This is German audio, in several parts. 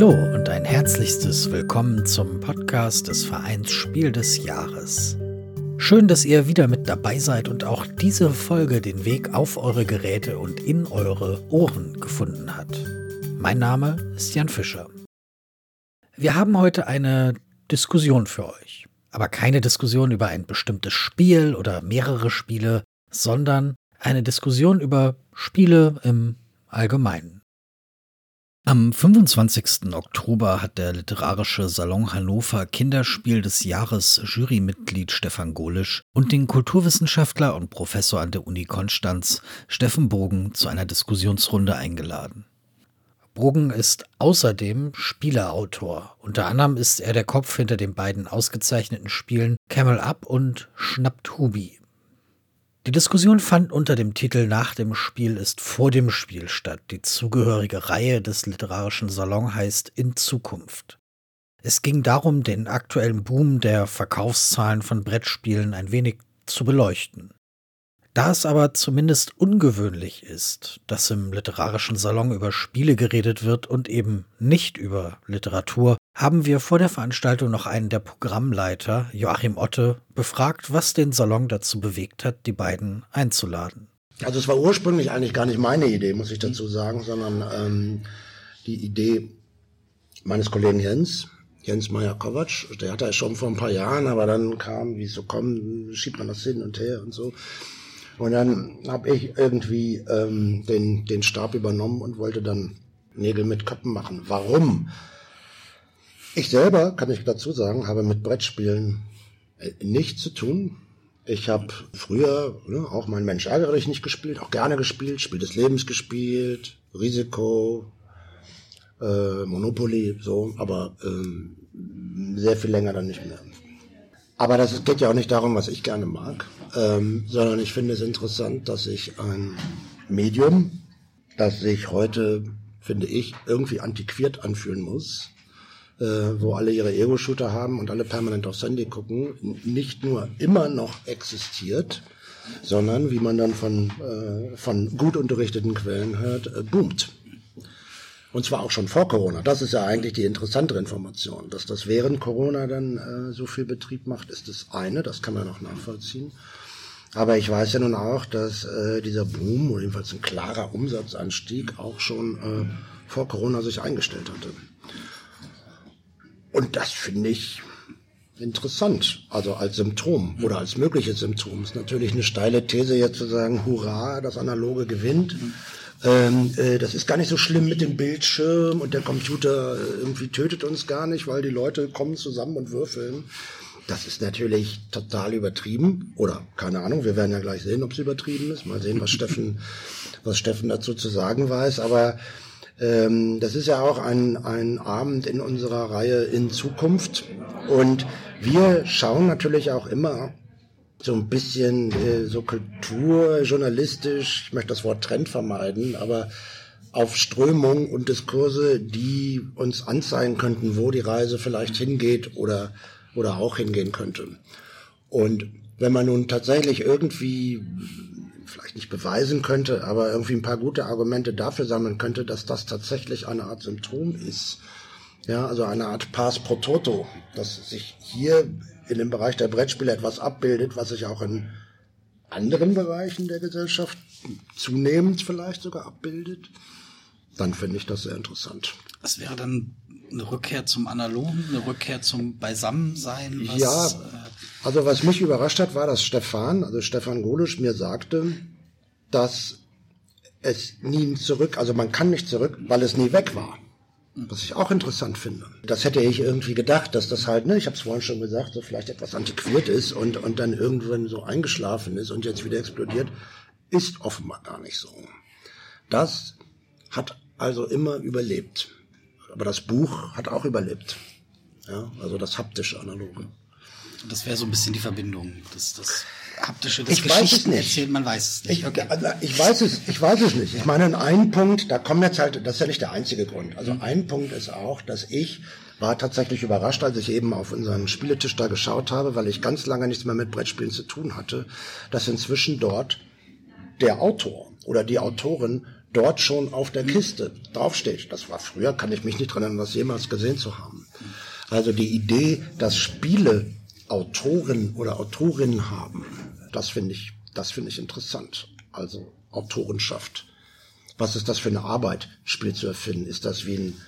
Hallo und ein herzlichstes Willkommen zum Podcast des Vereins Spiel des Jahres. Schön, dass ihr wieder mit dabei seid und auch diese Folge den Weg auf eure Geräte und in eure Ohren gefunden hat. Mein Name ist Jan Fischer. Wir haben heute eine Diskussion für euch. Aber keine Diskussion über ein bestimmtes Spiel oder mehrere Spiele, sondern eine Diskussion über Spiele im Allgemeinen. Am 25. Oktober hat der Literarische Salon Hannover Kinderspiel des Jahres Jurymitglied Stefan Golisch und den Kulturwissenschaftler und Professor an der Uni Konstanz Steffen Bogen zu einer Diskussionsrunde eingeladen. Bogen ist außerdem Spieleautor. Unter anderem ist er der Kopf hinter den beiden ausgezeichneten Spielen Camel Up und Schnappt Hubi. Die Diskussion fand unter dem Titel Nach dem Spiel ist vor dem Spiel statt. Die zugehörige Reihe des literarischen Salon heißt In Zukunft. Es ging darum, den aktuellen Boom der Verkaufszahlen von Brettspielen ein wenig zu beleuchten. Da es aber zumindest ungewöhnlich ist, dass im literarischen Salon über Spiele geredet wird und eben nicht über Literatur, haben wir vor der Veranstaltung noch einen der Programmleiter, Joachim Otte, befragt, was den Salon dazu bewegt hat, die beiden einzuladen. Also es war ursprünglich eigentlich gar nicht meine Idee, muss ich dazu sagen, sondern ähm, die Idee meines Kollegen Jens, Jens Meyer-Kovac, der hatte es schon vor ein paar Jahren, aber dann kam, wie es so kommt, schiebt man das hin und her und so. Und dann habe ich irgendwie ähm, den, den Stab übernommen und wollte dann Nägel mit Köppen machen. Warum? Ich selber, kann ich dazu sagen, habe mit Brettspielen äh, nichts zu tun. Ich habe früher ne, auch mein Mensch ärgere dich nicht gespielt, auch gerne gespielt, Spiel des Lebens gespielt, Risiko, äh, Monopoly, so, aber ähm, sehr viel länger dann nicht mehr. Aber das geht ja auch nicht darum, was ich gerne mag, ähm, sondern ich finde es interessant, dass sich ein Medium, das sich heute, finde ich, irgendwie antiquiert anfühlen muss, äh, wo alle ihre Ego-Shooter haben und alle permanent aufs Handy gucken, nicht nur immer noch existiert, sondern, wie man dann von, äh, von gut unterrichteten Quellen hört, äh, boomt. Und zwar auch schon vor Corona. Das ist ja eigentlich die interessantere Information. Dass das während Corona dann äh, so viel Betrieb macht, ist das eine, das kann man noch nachvollziehen. Aber ich weiß ja nun auch, dass äh, dieser Boom, oder jedenfalls ein klarer Umsatzanstieg, auch schon äh, vor Corona sich eingestellt hatte. Und das finde ich interessant, also als Symptom oder als mögliches Symptom. Ist natürlich eine steile These jetzt zu sagen, hurra, das Analoge gewinnt. Ähm, äh, das ist gar nicht so schlimm mit dem Bildschirm und der Computer äh, irgendwie tötet uns gar nicht, weil die Leute kommen zusammen und würfeln. Das ist natürlich total übertrieben. Oder keine Ahnung, wir werden ja gleich sehen, ob es übertrieben ist. Mal sehen, was Steffen, was Steffen dazu zu sagen weiß. Aber ähm, das ist ja auch ein, ein Abend in unserer Reihe in Zukunft. Und wir schauen natürlich auch immer so ein bisschen äh, so kulturjournalistisch, ich möchte das Wort Trend vermeiden, aber auf Strömungen und Diskurse, die uns anzeigen könnten, wo die Reise vielleicht hingeht oder, oder auch hingehen könnte. Und wenn man nun tatsächlich irgendwie vielleicht nicht beweisen könnte, aber irgendwie ein paar gute Argumente dafür sammeln könnte, dass das tatsächlich eine Art Symptom ist. Ja, also eine Art Pass pro Toto, dass sich hier in dem Bereich der Brettspiele etwas abbildet, was sich auch in anderen Bereichen der Gesellschaft zunehmend vielleicht sogar abbildet, dann finde ich das sehr interessant. Das wäre dann eine Rückkehr zum Analogen, eine Rückkehr zum Beisammensein? Was, ja, äh, also was mich überrascht hat, war, dass Stefan, also Stefan Golisch mir sagte, dass es nie zurück, also man kann nicht zurück, weil es nie weg war. Was ich auch interessant finde. Das hätte ich irgendwie gedacht, dass das halt, ne, ich habe es vorhin schon gesagt, so vielleicht etwas antiquiert ist und, und dann irgendwann so eingeschlafen ist und jetzt wieder explodiert, ist offenbar gar nicht so. Das hat also immer überlebt. Aber das Buch hat auch überlebt. Ja, also das haptische Analoge. Das wäre so ein bisschen die Verbindung. Das, das haptische, das ich Geschichten weiß es nicht. man weiß es nicht. Ich, okay. Ich weiß es, ich weiß es nicht. Ich meine, ein Punkt, da kommen jetzt halt, das ist ja nicht der einzige Grund. Also mhm. ein Punkt ist auch, dass ich war tatsächlich überrascht, als ich eben auf unseren Spieletisch da geschaut habe, weil ich ganz lange nichts mehr mit Brettspielen zu tun hatte, dass inzwischen dort der Autor oder die Autorin dort schon auf der Kiste draufsteht. Das war früher, kann ich mich nicht dran erinnern, das jemals gesehen zu haben. Also die Idee, dass Spiele Autoren oder Autorinnen haben, das finde ich, das finde ich interessant. Also Autorenschaft. Was ist das für eine Arbeit, Spiel zu erfinden? Ist das wie ein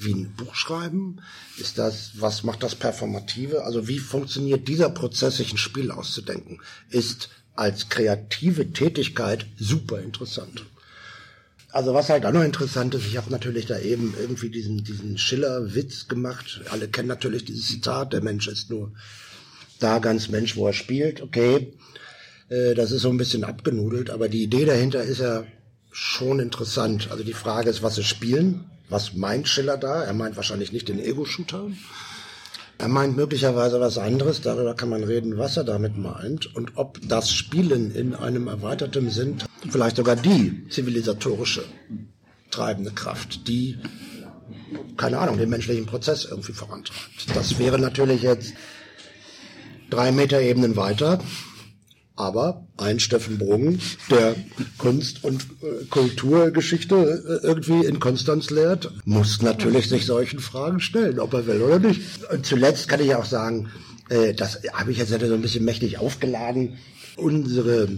wie ein Buch schreiben? Ist das, was macht das Performative? Also wie funktioniert dieser Prozess, sich ein Spiel auszudenken? Ist als kreative Tätigkeit super interessant. Also was halt auch noch interessant ist, ich habe natürlich da eben irgendwie diesen, diesen Schiller-Witz gemacht. Alle kennen natürlich dieses Zitat, der Mensch ist nur da ganz Mensch, wo er spielt. Okay, äh, das ist so ein bisschen abgenudelt, aber die Idee dahinter ist ja schon interessant. Also die Frage ist, was ist Spielen? Was meint Schiller da? Er meint wahrscheinlich nicht den Ego-Shooter. Er meint möglicherweise was anderes, darüber kann man reden, was er damit meint und ob das Spielen in einem erweiterten Sinn vielleicht sogar die zivilisatorische treibende Kraft, die, keine Ahnung, den menschlichen Prozess irgendwie vorantreibt. Das wäre natürlich jetzt drei Meter Ebenen weiter aber ein Steffen Brungen, der Kunst- und äh, Kulturgeschichte äh, irgendwie in Konstanz lehrt, muss natürlich sich solchen Fragen stellen, ob er will oder nicht. Und zuletzt kann ich auch sagen, äh, das habe ich jetzt so ein bisschen mächtig aufgeladen, unsere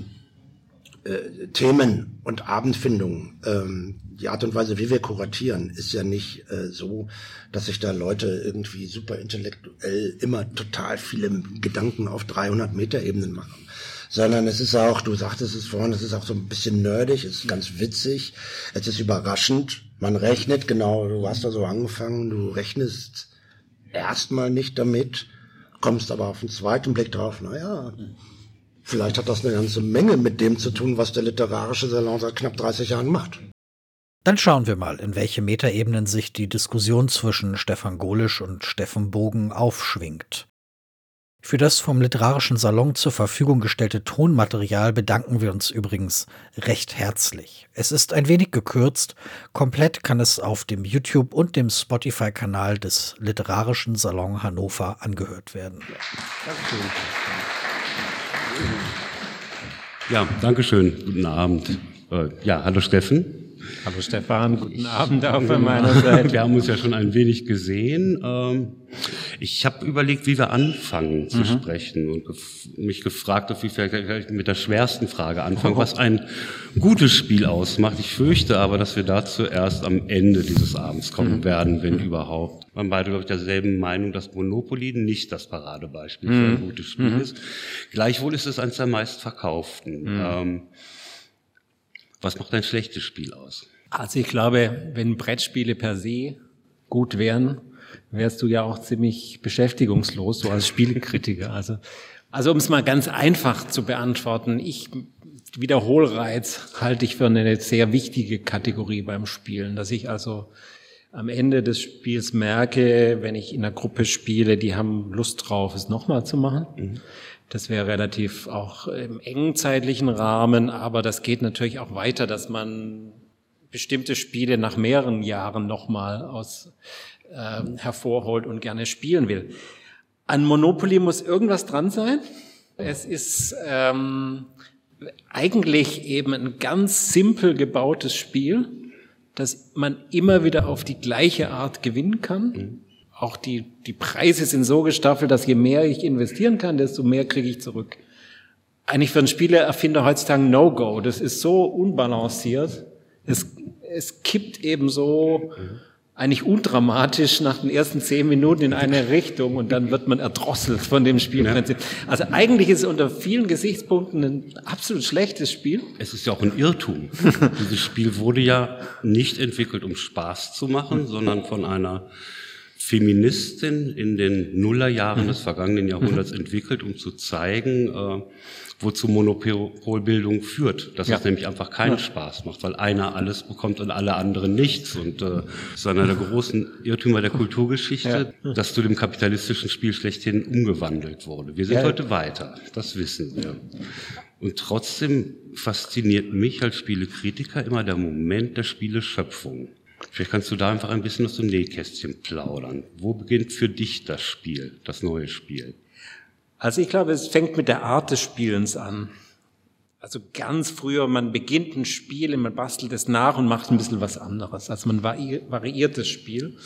äh, Themen und Abendfindungen, ähm, die Art und Weise, wie wir kuratieren, ist ja nicht äh, so, dass sich da Leute irgendwie super intellektuell immer total viele Gedanken auf 300 Meter Ebenen machen sondern es ist auch, du sagtest es vorhin, es ist auch so ein bisschen nerdig, es ist ganz witzig, es ist überraschend, man rechnet, genau, du hast da so angefangen, du rechnest erstmal nicht damit, kommst aber auf den zweiten Blick drauf, naja, vielleicht hat das eine ganze Menge mit dem zu tun, was der literarische Salon seit knapp 30 Jahren macht. Dann schauen wir mal, in welche Metaebenen sich die Diskussion zwischen Stefan Golisch und Steffen Bogen aufschwingt. Für das vom Literarischen Salon zur Verfügung gestellte Tonmaterial bedanken wir uns übrigens recht herzlich. Es ist ein wenig gekürzt, komplett kann es auf dem YouTube und dem Spotify-Kanal des Literarischen Salon Hannover angehört werden. Ja, danke schön. Guten Abend. Äh, ja, hallo Steffen. Hallo Stefan, guten Abend auch von meiner Seite. Wir haben uns ja schon ein wenig gesehen. Ähm, ich habe überlegt, wie wir anfangen zu mhm. sprechen und mich gefragt, ob wir vielleicht mit der schwersten Frage anfangen, was ein gutes Spiel ausmacht. Ich fürchte aber, dass wir dazu erst am Ende dieses Abends kommen mhm. werden, wenn mhm. überhaupt. Wir haben beide, glaube ich, derselben Meinung, dass Monopoly nicht das Paradebeispiel für ein mhm. gutes Spiel mhm. ist. Gleichwohl ist es eines der meistverkauften. Mhm. Ähm, was macht ein schlechtes Spiel aus? Also ich glaube, wenn Brettspiele per se gut wären, wärst du ja auch ziemlich beschäftigungslos, so als Spielkritiker. Also, also um es mal ganz einfach zu beantworten, ich Wiederholreiz halte ich für eine sehr wichtige Kategorie beim Spielen, dass ich also am Ende des Spiels merke, wenn ich in einer Gruppe spiele, die haben Lust drauf, es nochmal zu machen. Mhm. Das wäre relativ auch im engen zeitlichen Rahmen, aber das geht natürlich auch weiter, dass man bestimmte Spiele nach mehreren Jahren nochmal aus äh, hervorholt und gerne spielen will. An Monopoly muss irgendwas dran sein. Es ist ähm, eigentlich eben ein ganz simpel gebautes Spiel, das man immer wieder auf die gleiche Art gewinnen kann. Auch die, die Preise sind so gestaffelt, dass je mehr ich investieren kann, desto mehr kriege ich zurück. Eigentlich für einen Spielererfinder heutzutage No-Go. Das ist so unbalanciert. Es, es kippt eben so eigentlich undramatisch nach den ersten zehn Minuten in eine Richtung und dann wird man erdrosselt von dem Spielprinzip. Also eigentlich ist es unter vielen Gesichtspunkten ein absolut schlechtes Spiel. Es ist ja auch ein Irrtum. Dieses Spiel wurde ja nicht entwickelt, um Spaß zu machen, sondern von einer Feministin in den Nullerjahren mhm. des vergangenen Jahrhunderts mhm. entwickelt, um zu zeigen, äh, wozu Monopolbildung führt. Dass ja. es nämlich einfach keinen ja. Spaß macht, weil einer alles bekommt und alle anderen nichts. Und äh, ist einer der großen Irrtümer der Kulturgeschichte, ja. dass zu dem kapitalistischen Spiel schlechthin umgewandelt wurde. Wir sind heute weiter, das wissen wir. Und trotzdem fasziniert mich als Spielekritiker immer der Moment der Spieleschöpfung. Vielleicht kannst du da einfach ein bisschen aus dem Nähkästchen plaudern. Wo beginnt für dich das Spiel, das neue Spiel? Also ich glaube, es fängt mit der Art des Spielens an. also ganz früher, man beginnt ein Spiel, man bastelt es nach und macht ein bisschen was anderes. Also man variiert das Spiel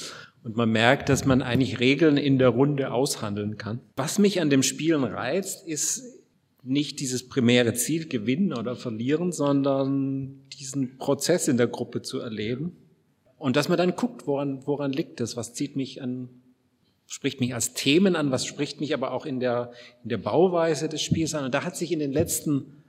und man merkt, dass man eigentlich Regeln in der Runde aushandeln kann. Was mich an dem Spielen reizt, ist nicht dieses primäre Ziel gewinnen oder verlieren, sondern diesen Prozess in der Gruppe zu erleben. Und dass man dann guckt, woran, woran liegt das? Was zieht mich an, spricht mich als Themen an? Was spricht mich aber auch in der, in der Bauweise des Spiels an? Und da hat sich in den letzten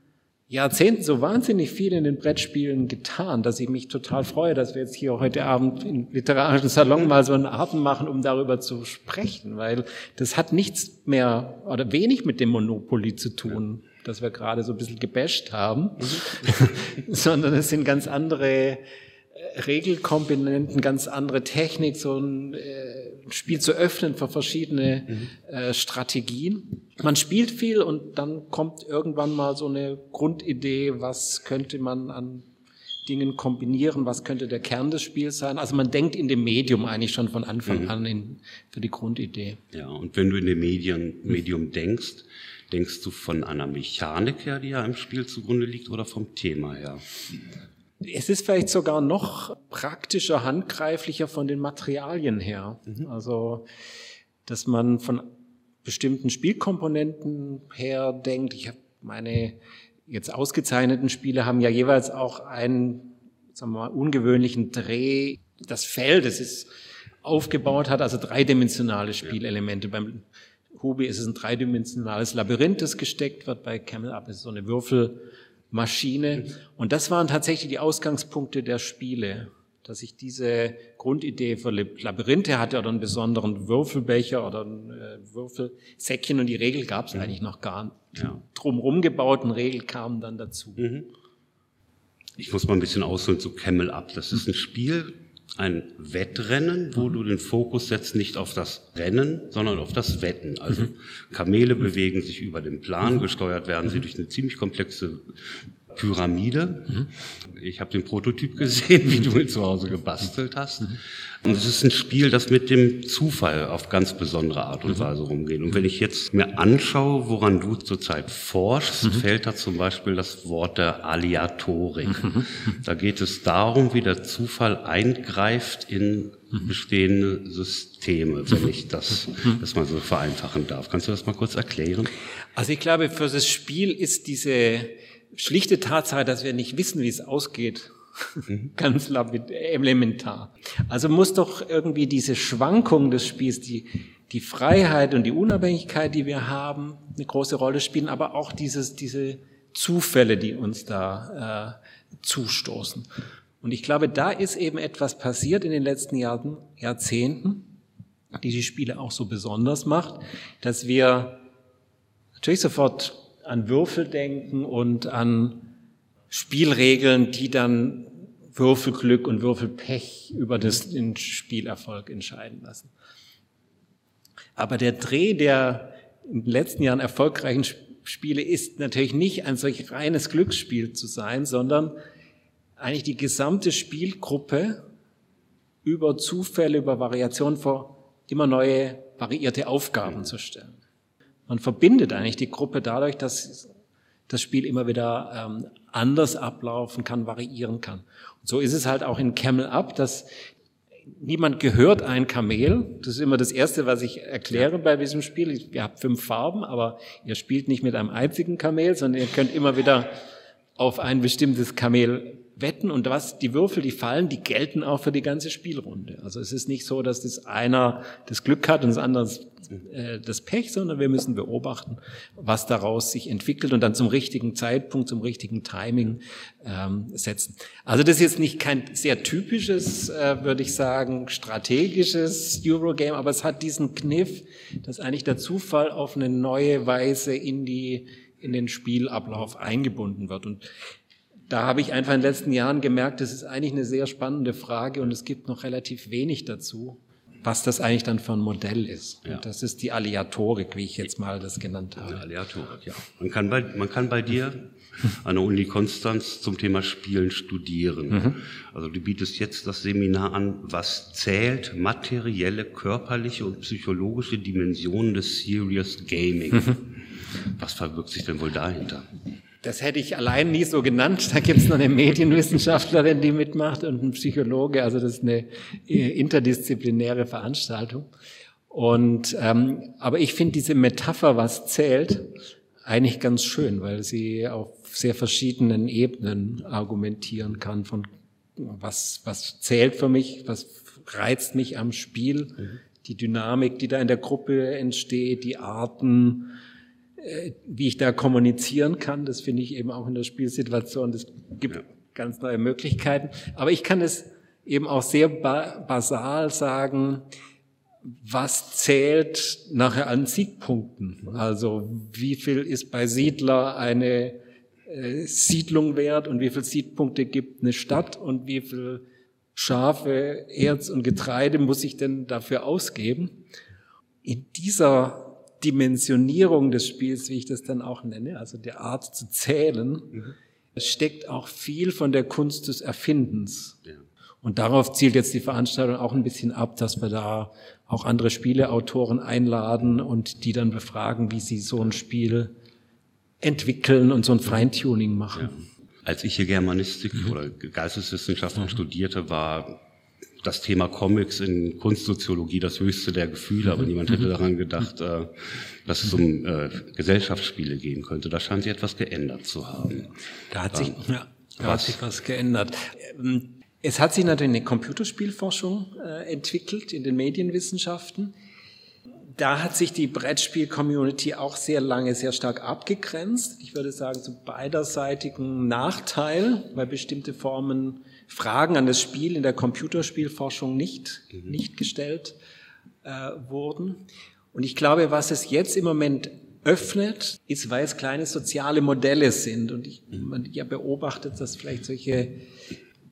Jahrzehnten so wahnsinnig viel in den Brettspielen getan, dass ich mich total freue, dass wir jetzt hier heute Abend im literarischen Salon mal so einen Abend machen, um darüber zu sprechen, weil das hat nichts mehr oder wenig mit dem Monopoly zu tun, das wir gerade so ein bisschen gebasht haben, mhm. sondern es sind ganz andere Regelkomponenten, ganz andere Technik, so ein äh, Spiel zu öffnen für verschiedene mhm. äh, Strategien. Man spielt viel und dann kommt irgendwann mal so eine Grundidee, was könnte man an Dingen kombinieren, was könnte der Kern des Spiels sein. Also man denkt in dem Medium eigentlich schon von Anfang mhm. an in, für die Grundidee. Ja, und wenn du in dem Medium, Medium denkst, denkst du von einer Mechanik her, die ja im Spiel zugrunde liegt, oder vom Thema her? Es ist vielleicht sogar noch praktischer, handgreiflicher von den Materialien her. Mhm. Also, dass man von bestimmten Spielkomponenten her denkt. Ich habe meine jetzt ausgezeichneten Spiele haben ja jeweils auch einen, sagen wir mal, ungewöhnlichen Dreh. Das Feld, das ist aufgebaut hat, also dreidimensionale Spielelemente. Ja. Beim Hubi ist es ein dreidimensionales Labyrinth, das gesteckt wird. Bei Camel Up ist es so eine Würfel, Maschine. Und das waren tatsächlich die Ausgangspunkte der Spiele, dass ich diese Grundidee für Labyrinthe hatte oder einen besonderen Würfelbecher oder ein äh, Würfelsäckchen und die Regel gab es mhm. eigentlich noch gar nicht. Ja. Drumherum gebauten Regel kamen dann dazu. Mhm. Ich muss mal ein bisschen ausholen zu Camel Up. Das ist ein Spiel, ein Wettrennen, wo mhm. du den Fokus setzt nicht auf das Rennen, sondern auf das Wetten. Also mhm. Kamele bewegen sich über den Plan, mhm. gesteuert werden sie durch eine ziemlich komplexe Pyramide. Ich habe den Prototyp gesehen, wie du ihn zu Hause gebastelt hast. Mhm. Und es ist ein Spiel, das mit dem Zufall auf ganz besondere Art und mhm. Weise rumgeht. Und wenn ich jetzt mir anschaue, woran du zurzeit forschst, mhm. fällt da zum Beispiel das Wort der Aleatorik. Mhm. Da geht es darum, wie der Zufall eingreift in bestehende Systeme, wenn ich das, das mal so vereinfachen darf. Kannst du das mal kurz erklären? Also ich glaube, für das Spiel ist diese schlichte Tatsache, dass wir nicht wissen, wie es ausgeht, mhm. ganz elementar. Also muss doch irgendwie diese Schwankung des Spiels, die, die Freiheit und die Unabhängigkeit, die wir haben, eine große Rolle spielen, aber auch dieses, diese Zufälle, die uns da äh, zustoßen. Und ich glaube, da ist eben etwas passiert in den letzten Jahren, Jahrzehnten, die die Spiele auch so besonders macht, dass wir natürlich sofort an Würfel denken und an Spielregeln, die dann Würfelglück und Würfelpech über das, den Spielerfolg entscheiden lassen. Aber der Dreh der in den letzten Jahren erfolgreichen Spiele ist natürlich nicht ein solch reines Glücksspiel zu sein, sondern eigentlich die gesamte Spielgruppe über Zufälle, über Variationen vor immer neue variierte Aufgaben zu stellen. Man verbindet eigentlich die Gruppe dadurch, dass das Spiel immer wieder ähm, anders ablaufen kann, variieren kann. Und so ist es halt auch in Camel Up, dass niemand gehört ein Kamel. Das ist immer das Erste, was ich erkläre bei diesem Spiel. Ihr habt fünf Farben, aber ihr spielt nicht mit einem einzigen Kamel, sondern ihr könnt immer wieder auf ein bestimmtes Kamel wetten und was die Würfel, die fallen, die gelten auch für die ganze Spielrunde. Also es ist nicht so, dass das einer das Glück hat und das andere äh, das Pech, sondern wir müssen beobachten, was daraus sich entwickelt und dann zum richtigen Zeitpunkt, zum richtigen Timing ähm, setzen. Also das ist jetzt nicht kein sehr typisches, äh, würde ich sagen, strategisches Eurogame, aber es hat diesen Kniff, dass eigentlich der Zufall auf eine neue Weise in die in den Spielablauf eingebunden wird. Und da habe ich einfach in den letzten Jahren gemerkt, das ist eigentlich eine sehr spannende Frage und es gibt noch relativ wenig dazu, was das eigentlich dann für ein Modell ist. Ja. Und das ist die Aleatorik, wie ich jetzt mal das genannt habe. Die Aleatorik, ja. Man kann bei, man kann bei dir an der Uni Konstanz zum Thema Spielen studieren. Mhm. Also du bietest jetzt das Seminar an, was zählt materielle, körperliche und psychologische Dimensionen des Serious Gaming. Mhm. Was verbirgt sich denn wohl dahinter? Das hätte ich allein nie so genannt. Da gibt es noch eine Medienwissenschaftlerin, die mitmacht und ein Psychologe. Also das ist eine äh, interdisziplinäre Veranstaltung. Und ähm, aber ich finde diese Metapher, was zählt, eigentlich ganz schön, weil sie auf sehr verschiedenen Ebenen argumentieren kann. Von was was zählt für mich, was reizt mich am Spiel, mhm. die Dynamik, die da in der Gruppe entsteht, die Arten, wie ich da kommunizieren kann. Das finde ich eben auch in der Spielsituation. Das gibt ja. ganz neue Möglichkeiten. Aber ich kann es eben auch sehr ba basal sagen, was zählt nachher an Siegpunkten? Also wie viel ist bei Siedler eine äh, Siedlung wert und wie viel Siegpunkte gibt eine Stadt und wie viel Schafe, Erz und Getreide muss ich denn dafür ausgeben? In dieser Dimensionierung des Spiels, wie ich das dann auch nenne, also der Art zu zählen, mhm. steckt auch viel von der Kunst des Erfindens. Ja. Und darauf zielt jetzt die Veranstaltung auch ein bisschen ab, dass wir da auch andere Spieleautoren einladen und die dann befragen, wie sie so ein Spiel entwickeln und so ein Feintuning machen. Ja. Als ich hier Germanistik mhm. oder Geisteswissenschaften mhm. studierte, war das Thema Comics in Kunstsoziologie das höchste der Gefühle, aber mhm. niemand hätte mhm. daran gedacht, äh, dass es um äh, Gesellschaftsspiele gehen könnte. Da scheint sich etwas geändert zu haben. Da hat sich, ja, da was? hat sich was geändert. Ähm, es hat sich natürlich eine Computerspielforschung äh, entwickelt in den Medienwissenschaften. Da hat sich die Brettspiel-Community auch sehr lange sehr stark abgegrenzt. Ich würde sagen, zu beiderseitigen Nachteil, weil bestimmte Formen Fragen an das Spiel in der Computerspielforschung nicht, mhm. nicht gestellt äh, wurden. Und ich glaube, was es jetzt im Moment öffnet, ist, weil es kleine soziale Modelle sind. Und ich, mhm. man ja beobachtet, dass vielleicht solche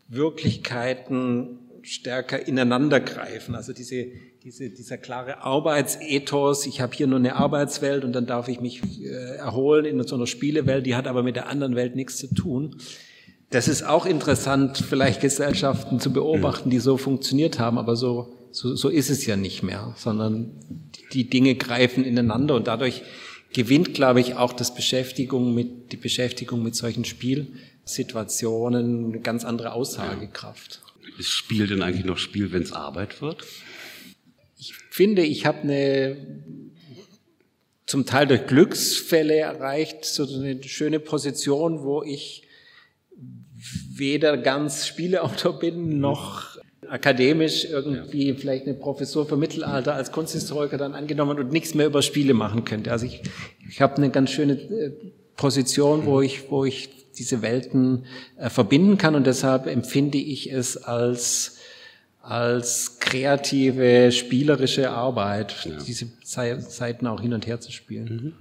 Wirklichkeiten stärker ineinandergreifen. Also diese, diese, dieser klare Arbeitsethos, ich habe hier nur eine Arbeitswelt und dann darf ich mich äh, erholen in so einer Spielewelt, die hat aber mit der anderen Welt nichts zu tun. Das ist auch interessant, vielleicht Gesellschaften zu beobachten, die so funktioniert haben, aber so, so, so ist es ja nicht mehr, sondern die Dinge greifen ineinander und dadurch gewinnt, glaube ich, auch das Beschäftigung mit, die Beschäftigung mit solchen Spielsituationen eine ganz andere Aussagekraft. Ist Spiel denn eigentlich noch Spiel, wenn es Arbeit wird? Ich finde, ich habe eine zum Teil durch Glücksfälle erreicht, so eine schöne Position, wo ich weder ganz Spieleautor bin, noch akademisch irgendwie ja. vielleicht eine Professur für Mittelalter als Kunsthistoriker dann angenommen und nichts mehr über Spiele machen könnte. Also ich, ich habe eine ganz schöne äh, Position, wo ich, wo ich diese Welten äh, verbinden kann und deshalb empfinde ich es als als kreative, spielerische Arbeit, ja. diese Seiten auch hin und her zu spielen.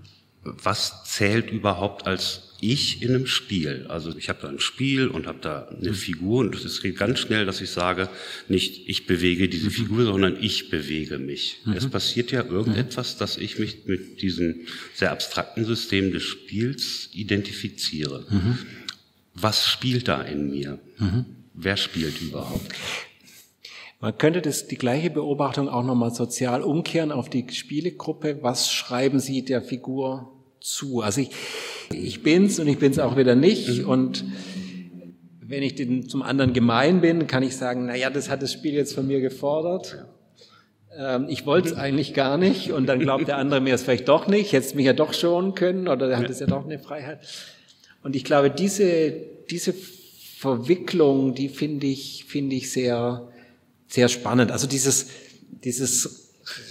Mhm. Was zählt überhaupt als ich in einem Spiel. Also ich habe da ein Spiel und habe da eine mhm. Figur und es geht ganz schnell, dass ich sage, nicht ich bewege diese mhm. Figur, sondern ich bewege mich. Mhm. Es passiert ja irgendetwas, dass ich mich mit diesem sehr abstrakten System des Spiels identifiziere. Mhm. Was spielt da in mir? Mhm. Wer spielt überhaupt? Man könnte das, die gleiche Beobachtung auch nochmal sozial umkehren auf die Spielegruppe. Was schreiben Sie der Figur zu. Also ich, ich bin's und ich bin's auch wieder nicht. Mhm. Und wenn ich den, zum anderen gemein bin, kann ich sagen, na ja, das hat das Spiel jetzt von mir gefordert. Ähm, ich wollte es eigentlich gar nicht und dann glaubt der andere mir es vielleicht doch nicht, hätte es mich ja doch schonen können oder er hat es ja doch eine Freiheit. Und ich glaube, diese, diese Verwicklung, die finde ich, finde ich sehr, sehr spannend. Also dieses, dieses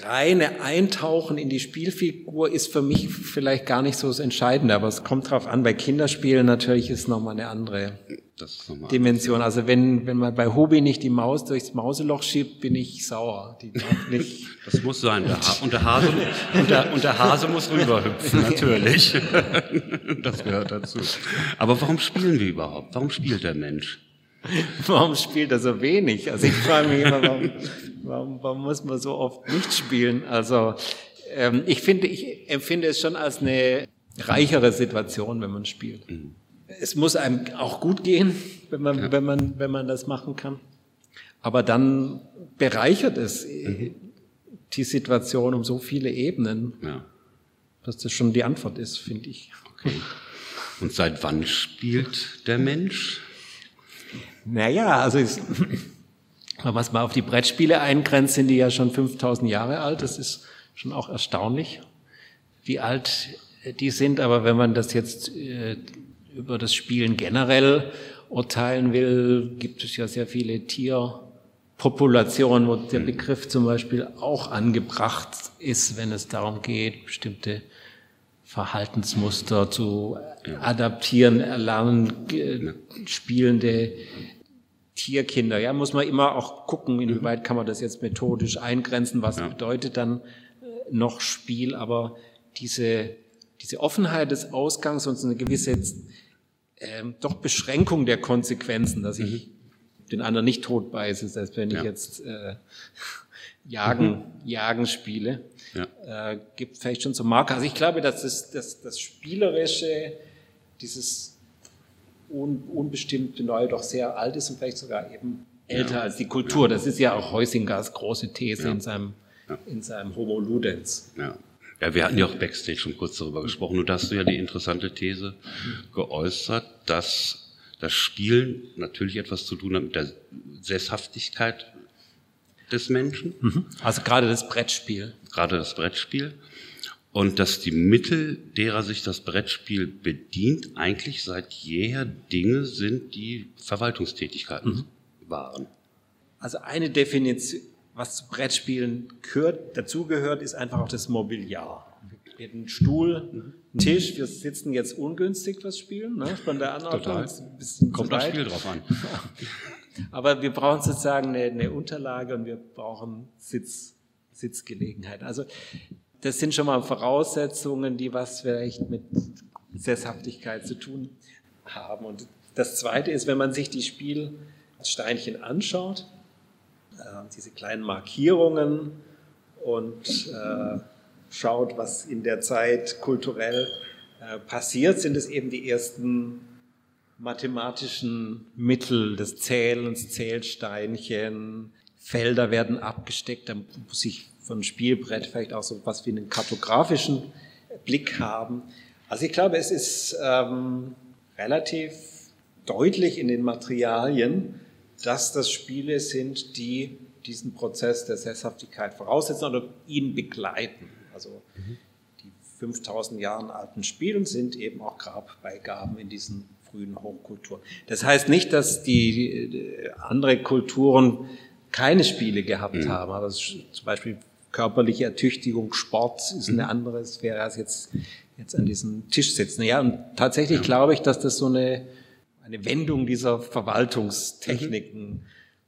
reine Eintauchen in die Spielfigur ist für mich vielleicht gar nicht so das Entscheidende, aber es kommt drauf an. Bei Kinderspielen natürlich ist nochmal eine andere Dimension. Also wenn, wenn man bei Hobby nicht die Maus durchs Mauseloch schiebt, bin ich sauer. Die darf nicht. Das muss sein. Der und, der Hase, und, der, und der Hase muss rüberhüpfen, natürlich. das gehört dazu. Aber warum spielen wir überhaupt? Warum spielt der Mensch? Warum spielt er so wenig? Also ich frage mich immer, warum, warum, warum muss man so oft nicht spielen? Also ähm, ich finde, ich empfinde es schon als eine reichere Situation, wenn man spielt. Mhm. Es muss einem auch gut gehen, wenn man, ja. wenn man, wenn man das machen kann. Aber dann bereichert es mhm. die Situation um so viele Ebenen, ja. dass das schon die Antwort ist, finde ich. Okay. Und seit wann spielt der Mensch? Naja, also ist, was man auf die Brettspiele eingrenzt, sind die ja schon 5000 Jahre alt. Das ist schon auch erstaunlich, wie alt die sind. Aber wenn man das jetzt äh, über das Spielen generell urteilen will, gibt es ja sehr viele Tierpopulationen, wo der Begriff zum Beispiel auch angebracht ist, wenn es darum geht, bestimmte Verhaltensmuster zu adaptieren, erlernen, spielende Tierkinder. Ja, muss man immer auch gucken, inwieweit kann man das jetzt methodisch eingrenzen, was ja. bedeutet dann äh, noch Spiel, aber diese, diese Offenheit des Ausgangs und so eine gewisse ähm, doch Beschränkung der Konsequenzen, dass ich mhm. den anderen nicht tot beiße, selbst wenn ja. ich jetzt äh, Jagen, mhm. Jagen spiele, ja. äh, gibt vielleicht schon so Marker. Also ich glaube, dass das, das, das Spielerische, dieses un, unbestimmte Neue doch sehr alt ist und vielleicht sogar eben älter ja. als die Kultur. Das ist ja auch Heusingers große These in seinem, in seinem Homo Ludens. Ja. Ja, wir hatten ja auch Backstage schon kurz darüber gesprochen. Und da hast du ja die interessante These geäußert, dass das Spielen natürlich etwas zu tun hat mit der Sesshaftigkeit des Menschen. Mhm. Also gerade das Brettspiel. Gerade das Brettspiel. Und dass die Mittel, derer sich das Brettspiel bedient, eigentlich seit jeher Dinge sind, die Verwaltungstätigkeiten mhm. waren. Also eine Definition, was zu Brettspielen gehört, dazugehört, ist einfach auch das Mobiliar. Wir haben einen Stuhl, einen Tisch, wir sitzen jetzt ungünstig was spielen, ne? von der Anordnung. Total. Kommt das Spiel drauf an. Aber wir brauchen sozusagen eine, eine Unterlage und wir brauchen Sitz, Sitzgelegenheit. Also das sind schon mal Voraussetzungen, die was vielleicht mit Sesshaftigkeit zu tun haben. Und das Zweite ist, wenn man sich die Spielsteinchen anschaut, äh, diese kleinen Markierungen und äh, schaut, was in der Zeit kulturell äh, passiert, sind es eben die ersten mathematischen Mittel des Zählens, Zählsteinchen, Felder werden abgesteckt, da muss ich von Spielbrett vielleicht auch so was wie einen kartografischen Blick haben. Also ich glaube, es ist ähm, relativ deutlich in den Materialien, dass das Spiele sind, die diesen Prozess der Sesshaftigkeit voraussetzen oder ihn begleiten. Also mhm. die 5000 Jahre alten Spiele sind eben auch Grabbeigaben in diesen frühen Hochkulturen. Das heißt nicht, dass die äh, andere Kulturen keine Spiele gehabt mhm. haben, aber zum Beispiel körperliche Ertüchtigung, Sport ist eine mhm. andere Sphäre als jetzt, jetzt an diesem Tisch sitzen. Ja, und tatsächlich ja. glaube ich, dass das so eine, eine Wendung dieser Verwaltungstechniken. Mhm.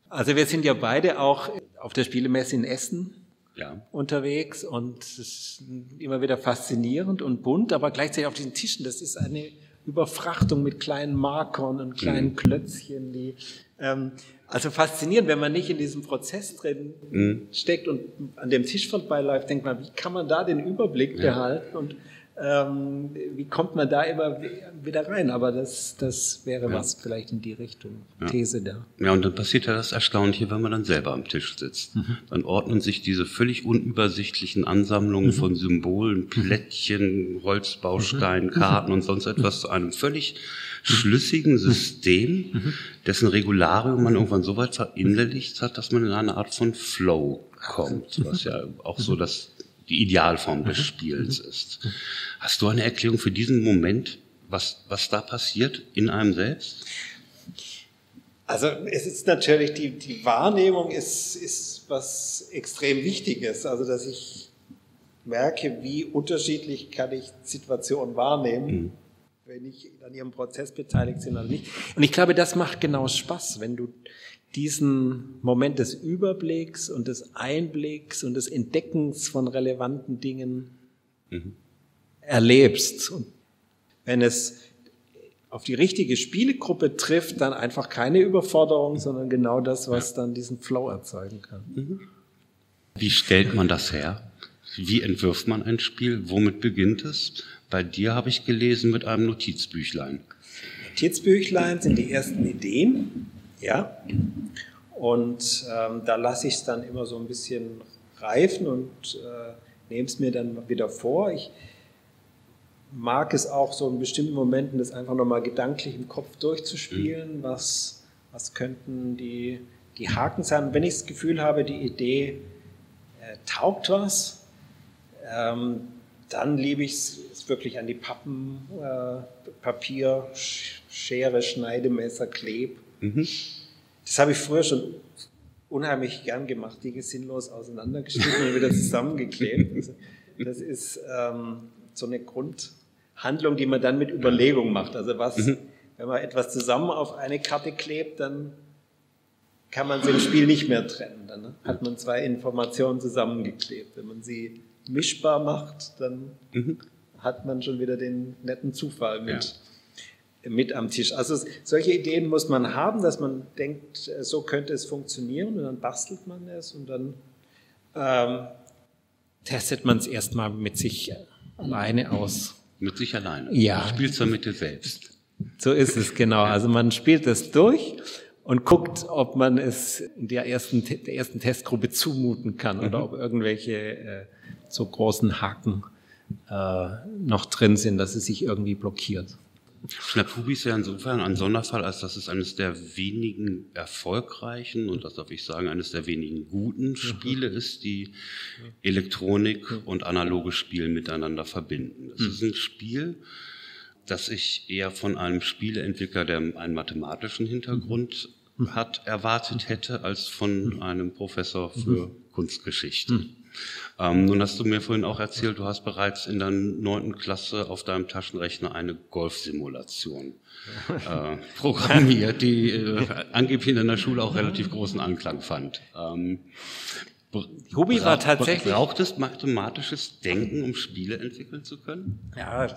Also wir sind ja beide auch auf der Spielemesse in Essen ja. unterwegs und es ist immer wieder faszinierend und bunt, aber gleichzeitig auf diesen Tischen, das ist eine Überfrachtung mit kleinen Markern und kleinen mhm. Klötzchen, die ähm, also faszinierend, wenn man nicht in diesem Prozess drin mhm. steckt und an dem Tisch vorbeiläuft, denkt man, wie kann man da den Überblick ja. behalten und ähm, wie kommt man da immer wieder rein? Aber das, das wäre ja. was vielleicht in die Richtung, ja. These da. Ja, und dann passiert ja das Erstaunliche, wenn man dann selber am Tisch sitzt. Mhm. Dann ordnen sich diese völlig unübersichtlichen Ansammlungen mhm. von Symbolen, mhm. Plättchen, Holzbausteinen, mhm. Karten und sonst etwas zu einem völlig schlüssigen System, mhm. dessen Regularium man irgendwann so weit verinnerlicht hat, dass man in eine Art von Flow kommt, was ja auch so das, die Idealform des Spiels ist. Hast du eine Erklärung für diesen Moment, was, was da passiert in einem selbst? Also es ist natürlich, die, die Wahrnehmung ist, ist was extrem Wichtiges. Also dass ich merke, wie unterschiedlich kann ich Situationen wahrnehmen. Mhm wenn ich an ihrem Prozess beteiligt bin oder nicht. Und ich glaube, das macht genau Spaß, wenn du diesen Moment des Überblicks und des Einblicks und des Entdeckens von relevanten Dingen mhm. erlebst. Und wenn es auf die richtige Spielegruppe trifft, dann einfach keine Überforderung, sondern genau das, was dann diesen Flow erzeugen kann. Mhm. Wie stellt man das her? Wie entwirft man ein Spiel? Womit beginnt es? Bei dir habe ich gelesen mit einem Notizbüchlein. Notizbüchlein sind die ersten Ideen, ja. Und ähm, da lasse ich es dann immer so ein bisschen reifen und äh, nehme es mir dann wieder vor. Ich mag es auch so in bestimmten Momenten, das einfach nochmal gedanklich im Kopf durchzuspielen, mhm. was, was könnten die, die Haken sein. Wenn ich das Gefühl habe, die Idee äh, taugt was, ähm, dann liebe ich es wirklich an die Pappen, äh, Papier, Schere, Schneidemesser, Kleb. Mhm. Das habe ich früher schon unheimlich gern gemacht, Dinge sinnlos auseinandergeschnitten und wieder zusammengeklebt. Also, das ist ähm, so eine Grundhandlung, die man dann mit Überlegung macht. Also was, mhm. wenn man etwas zusammen auf eine Karte klebt, dann kann man sie im Spiel nicht mehr trennen. Dann ne? hat man zwei Informationen zusammengeklebt. Wenn man sie mischbar macht, dann mhm. hat man schon wieder den netten Zufall mit, ja. mit am Tisch. Also solche Ideen muss man haben, dass man denkt, äh, so könnte es funktionieren und dann bastelt man es und dann ähm, testet man es erstmal mit sich alleine aus. Mit sich alleine? Ja. Du spielst dann mit dir selbst. So ist es, genau. Also man spielt es durch und guckt, ob man es der ersten, der ersten Testgruppe zumuten kann mhm. oder ob irgendwelche äh, so großen Haken äh, noch drin sind, dass es sich irgendwie blockiert. Schnapubi ist ja insofern ein Sonderfall, als dass es eines der wenigen erfolgreichen und das darf ich sagen, eines der wenigen guten mhm. Spiele ist, die Elektronik und analoges Spiel miteinander verbinden. Es mhm. ist ein Spiel, das ich eher von einem Spieleentwickler, der einen mathematischen Hintergrund mhm. hat, erwartet hätte, als von einem Professor für Kunstgeschichte. Ähm, nun hast du mir vorhin auch erzählt, du hast bereits in der neunten Klasse auf deinem Taschenrechner eine Golfsimulation äh, programmiert, die äh, angeblich in deiner Schule auch relativ großen Anklang fand. Ähm, Hobby war tatsächlich. Braucht es mathematisches Denken, um Spiele entwickeln zu können? Ja,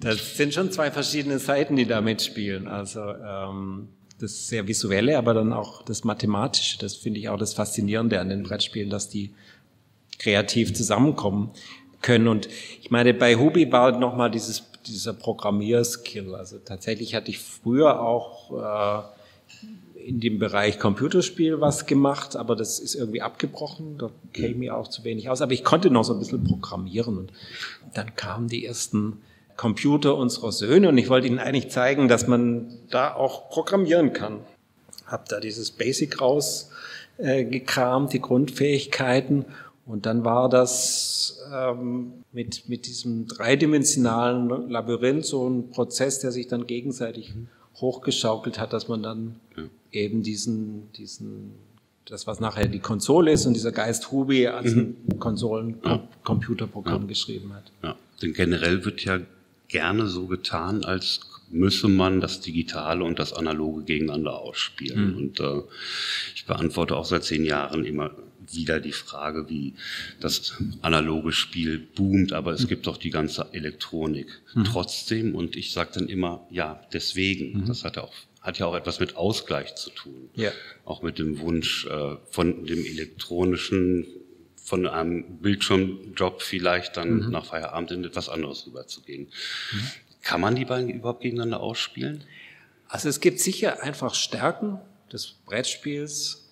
das sind schon zwei verschiedene Seiten, die da mitspielen. Also ähm, das sehr visuelle, aber dann auch das mathematische. Das finde ich auch das Faszinierende an den Brettspielen, dass die kreativ zusammenkommen können. Und ich meine, bei Hubi war nochmal dieses, dieser Programmierskill. Also tatsächlich hatte ich früher auch äh, in dem Bereich Computerspiel was gemacht, aber das ist irgendwie abgebrochen. Da käme mir auch zu wenig aus. Aber ich konnte noch so ein bisschen programmieren. Und dann kamen die ersten Computer unserer Söhne und ich wollte ihnen eigentlich zeigen, dass man da auch programmieren kann. Hab da dieses Basic rausgekramt, äh, die Grundfähigkeiten und dann war das ähm, mit, mit diesem dreidimensionalen Labyrinth so ein Prozess, der sich dann gegenseitig hochgeschaukelt hat, dass man dann ja. eben diesen, diesen, das was nachher die Konsole ist und dieser Geist Hubi als mhm. ein Konsolen-Computerprogramm ja. geschrieben hat. Ja, denn generell wird ja gerne so getan, als müsse man das Digitale und das Analoge gegeneinander ausspielen. Mhm. Und äh, ich beantworte auch seit zehn Jahren immer wieder die Frage, wie das analoge Spiel boomt, aber es mhm. gibt doch die ganze Elektronik mhm. trotzdem. Und ich sage dann immer, ja, deswegen. Mhm. Das hat ja auch hat ja auch etwas mit Ausgleich zu tun. Ja. Auch mit dem Wunsch äh, von dem elektronischen, von einem Bildschirmjob vielleicht dann mhm. nach Feierabend in etwas anderes rüberzugehen. Mhm. Kann man die beiden überhaupt gegeneinander ausspielen? Also es gibt sicher einfach Stärken des Brettspiels,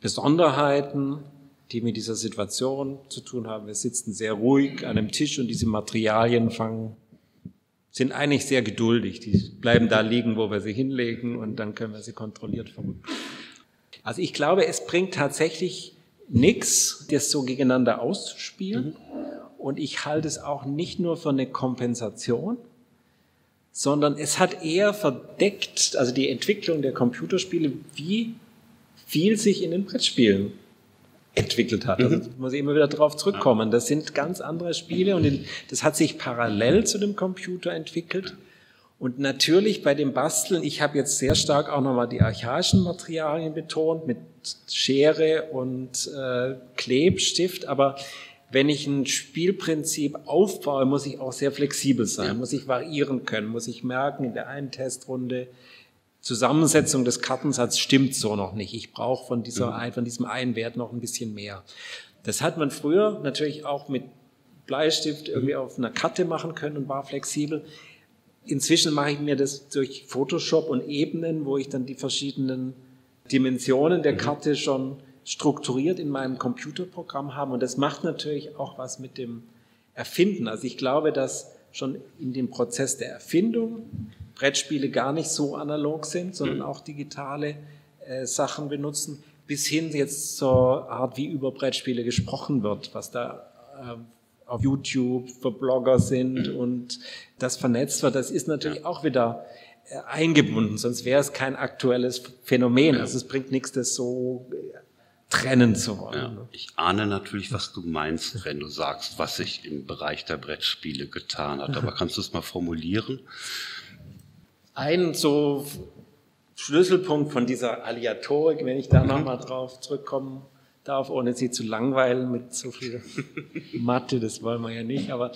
Besonderheiten, die mit dieser Situation zu tun haben. Wir sitzen sehr ruhig an einem Tisch und diese Materialien fangen, sind eigentlich sehr geduldig. Die bleiben da liegen, wo wir sie hinlegen und dann können wir sie kontrolliert verrücken. Also ich glaube, es bringt tatsächlich nichts, das so gegeneinander auszuspielen. Mhm. Und ich halte es auch nicht nur für eine Kompensation, sondern es hat eher verdeckt, also die Entwicklung der Computerspiele, wie viel sich in den Brettspielen entwickelt hat. Also muss ich immer wieder darauf zurückkommen. Das sind ganz andere Spiele und das hat sich parallel zu dem Computer entwickelt. Und natürlich bei dem Basteln, ich habe jetzt sehr stark auch nochmal die archaischen Materialien betont mit Schere und äh, Klebstift, aber wenn ich ein Spielprinzip aufbaue, muss ich auch sehr flexibel sein, muss ich variieren können, muss ich merken, in der einen Testrunde Zusammensetzung des Kartensatzes stimmt so noch nicht. Ich brauche von, dieser, mhm. von diesem einen Wert noch ein bisschen mehr. Das hat man früher natürlich auch mit Bleistift irgendwie mhm. auf einer Karte machen können und war flexibel. Inzwischen mache ich mir das durch Photoshop und Ebenen, wo ich dann die verschiedenen Dimensionen der mhm. Karte schon strukturiert in meinem Computerprogramm habe. Und das macht natürlich auch was mit dem Erfinden. Also ich glaube, dass schon in dem Prozess der Erfindung Brettspiele gar nicht so analog sind, sondern auch digitale äh, Sachen benutzen, bis hin jetzt zur Art, wie über Brettspiele gesprochen wird, was da äh, auf YouTube für Blogger sind und das vernetzt wird, das ist natürlich ja. auch wieder äh, eingebunden, sonst wäre es kein aktuelles Phänomen. Also es bringt nichts, das so äh, trennen zu wollen. Ja, ne? ich ahne natürlich, was du meinst, wenn du sagst, was sich im Bereich der Brettspiele getan hat. Aber kannst du es mal formulieren? Ein so Schlüsselpunkt von dieser Aleatorik, wenn ich da nochmal drauf zurückkommen darf, ohne sie zu langweilen mit so viel Mathe, das wollen wir ja nicht, aber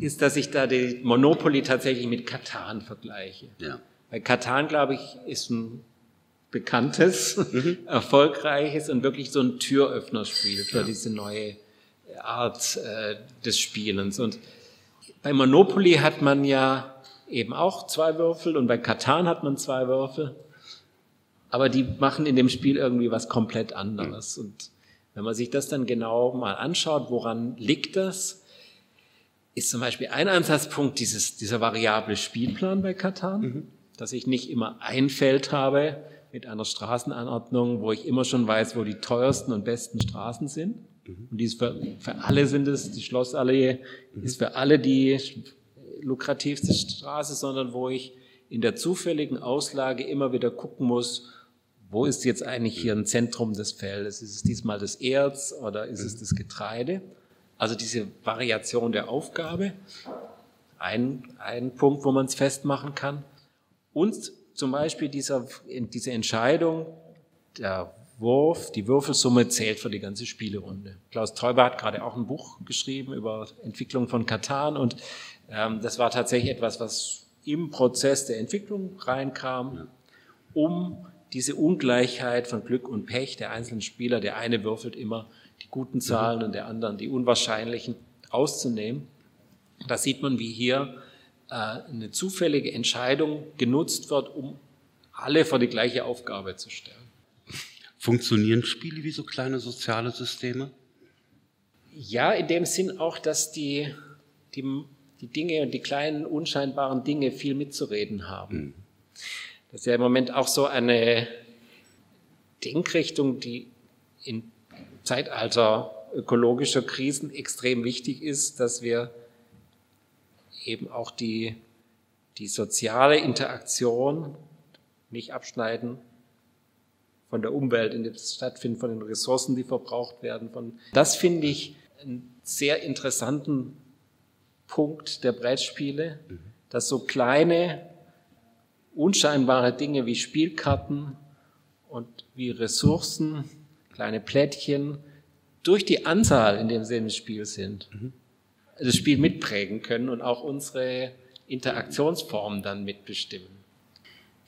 ist, dass ich da die Monopoly tatsächlich mit Katan vergleiche. Ja. Weil Katan, glaube ich, ist ein bekanntes, mhm. erfolgreiches und wirklich so ein Türöffnerspiel für ja. diese neue Art äh, des Spielens. Und bei Monopoly hat man ja eben auch zwei Würfel und bei Katan hat man zwei Würfel. Aber die machen in dem Spiel irgendwie was komplett anderes. Mhm. Und wenn man sich das dann genau mal anschaut, woran liegt das? Ist zum Beispiel ein Ansatzpunkt dieses, dieser variable Spielplan bei Katan, mhm. dass ich nicht immer ein Feld habe mit einer Straßenanordnung, wo ich immer schon weiß, wo die teuersten und besten Straßen sind. Mhm. Und die ist für, für alle sind es, die Schlossallee mhm. ist für alle die lukrativste Straße, sondern wo ich in der zufälligen Auslage immer wieder gucken muss, wo ist jetzt eigentlich hier ein Zentrum des Feldes? Ist es diesmal das Erz oder ist es das Getreide? Also diese Variation der Aufgabe, ein, ein Punkt, wo man es festmachen kann. Und zum Beispiel dieser, diese Entscheidung, der Wurf, die Würfelsumme zählt für die ganze Spielerunde. Klaus Teuber hat gerade auch ein Buch geschrieben über Entwicklung von Katan und ähm, das war tatsächlich etwas, was im Prozess der Entwicklung reinkam, um diese Ungleichheit von Glück und Pech der einzelnen Spieler, der eine würfelt immer die guten Zahlen und der anderen die unwahrscheinlichen, auszunehmen. Da sieht man, wie hier äh, eine zufällige Entscheidung genutzt wird, um alle vor die gleiche Aufgabe zu stellen. Funktionieren Spiele wie so kleine soziale Systeme? Ja, in dem Sinn auch, dass die, die, die Dinge und die kleinen unscheinbaren Dinge viel mitzureden haben. Mhm. Das ist ja im Moment auch so eine Denkrichtung, die im Zeitalter ökologischer Krisen extrem wichtig ist, dass wir eben auch die, die soziale Interaktion nicht abschneiden von der Umwelt, in der es stattfindet, von den Ressourcen, die verbraucht werden. Von das finde ich einen sehr interessanten Punkt der Brettspiele, mhm. dass so kleine unscheinbare Dinge wie Spielkarten und wie Ressourcen, kleine Plättchen, durch die Anzahl, in dem sie im Spiel sind, mhm. das Spiel mitprägen können und auch unsere Interaktionsformen dann mitbestimmen.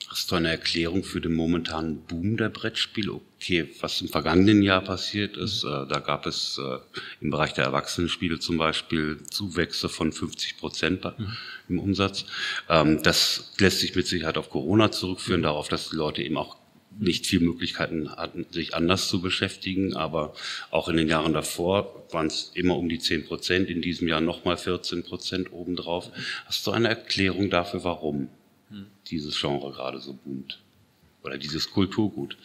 Hast du eine Erklärung für den momentanen Boom der Brettspiele? Okay, was im vergangenen Jahr passiert ist, mhm. äh, da gab es äh, im Bereich der Erwachsenenspiele zum Beispiel Zuwächse von 50 Prozent mhm. im Umsatz. Ähm, das lässt sich mit Sicherheit auf Corona zurückführen, mhm. darauf, dass die Leute eben auch nicht viel Möglichkeiten hatten, sich anders zu beschäftigen, aber auch in den Jahren davor waren es immer um die 10 Prozent, in diesem Jahr nochmal 14 Prozent obendrauf. Hast du eine Erklärung dafür, warum? Dieses Genre gerade so boomt. Oder dieses Kulturgut.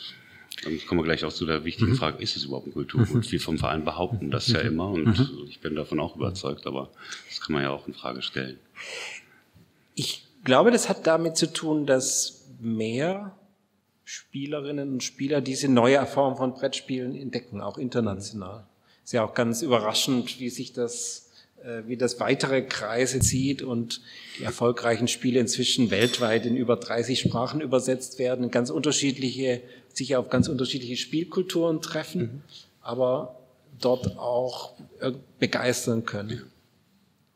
Dann kommen wir gleich auch zu der wichtigen mhm. Frage, ist es überhaupt ein Kulturgut? Mhm. Wir vom Verein behaupten das ja mhm. immer und mhm. ich bin davon auch überzeugt, aber das kann man ja auch in Frage stellen. Ich glaube, das hat damit zu tun, dass mehr Spielerinnen und Spieler diese neue Form von Brettspielen entdecken, auch international. Ist ja auch ganz überraschend, wie sich das wie das weitere Kreise zieht und die erfolgreichen Spiele inzwischen weltweit in über 30 Sprachen übersetzt werden, ganz unterschiedliche, sich auf ganz unterschiedliche Spielkulturen treffen, mhm. aber dort auch äh, begeistern können.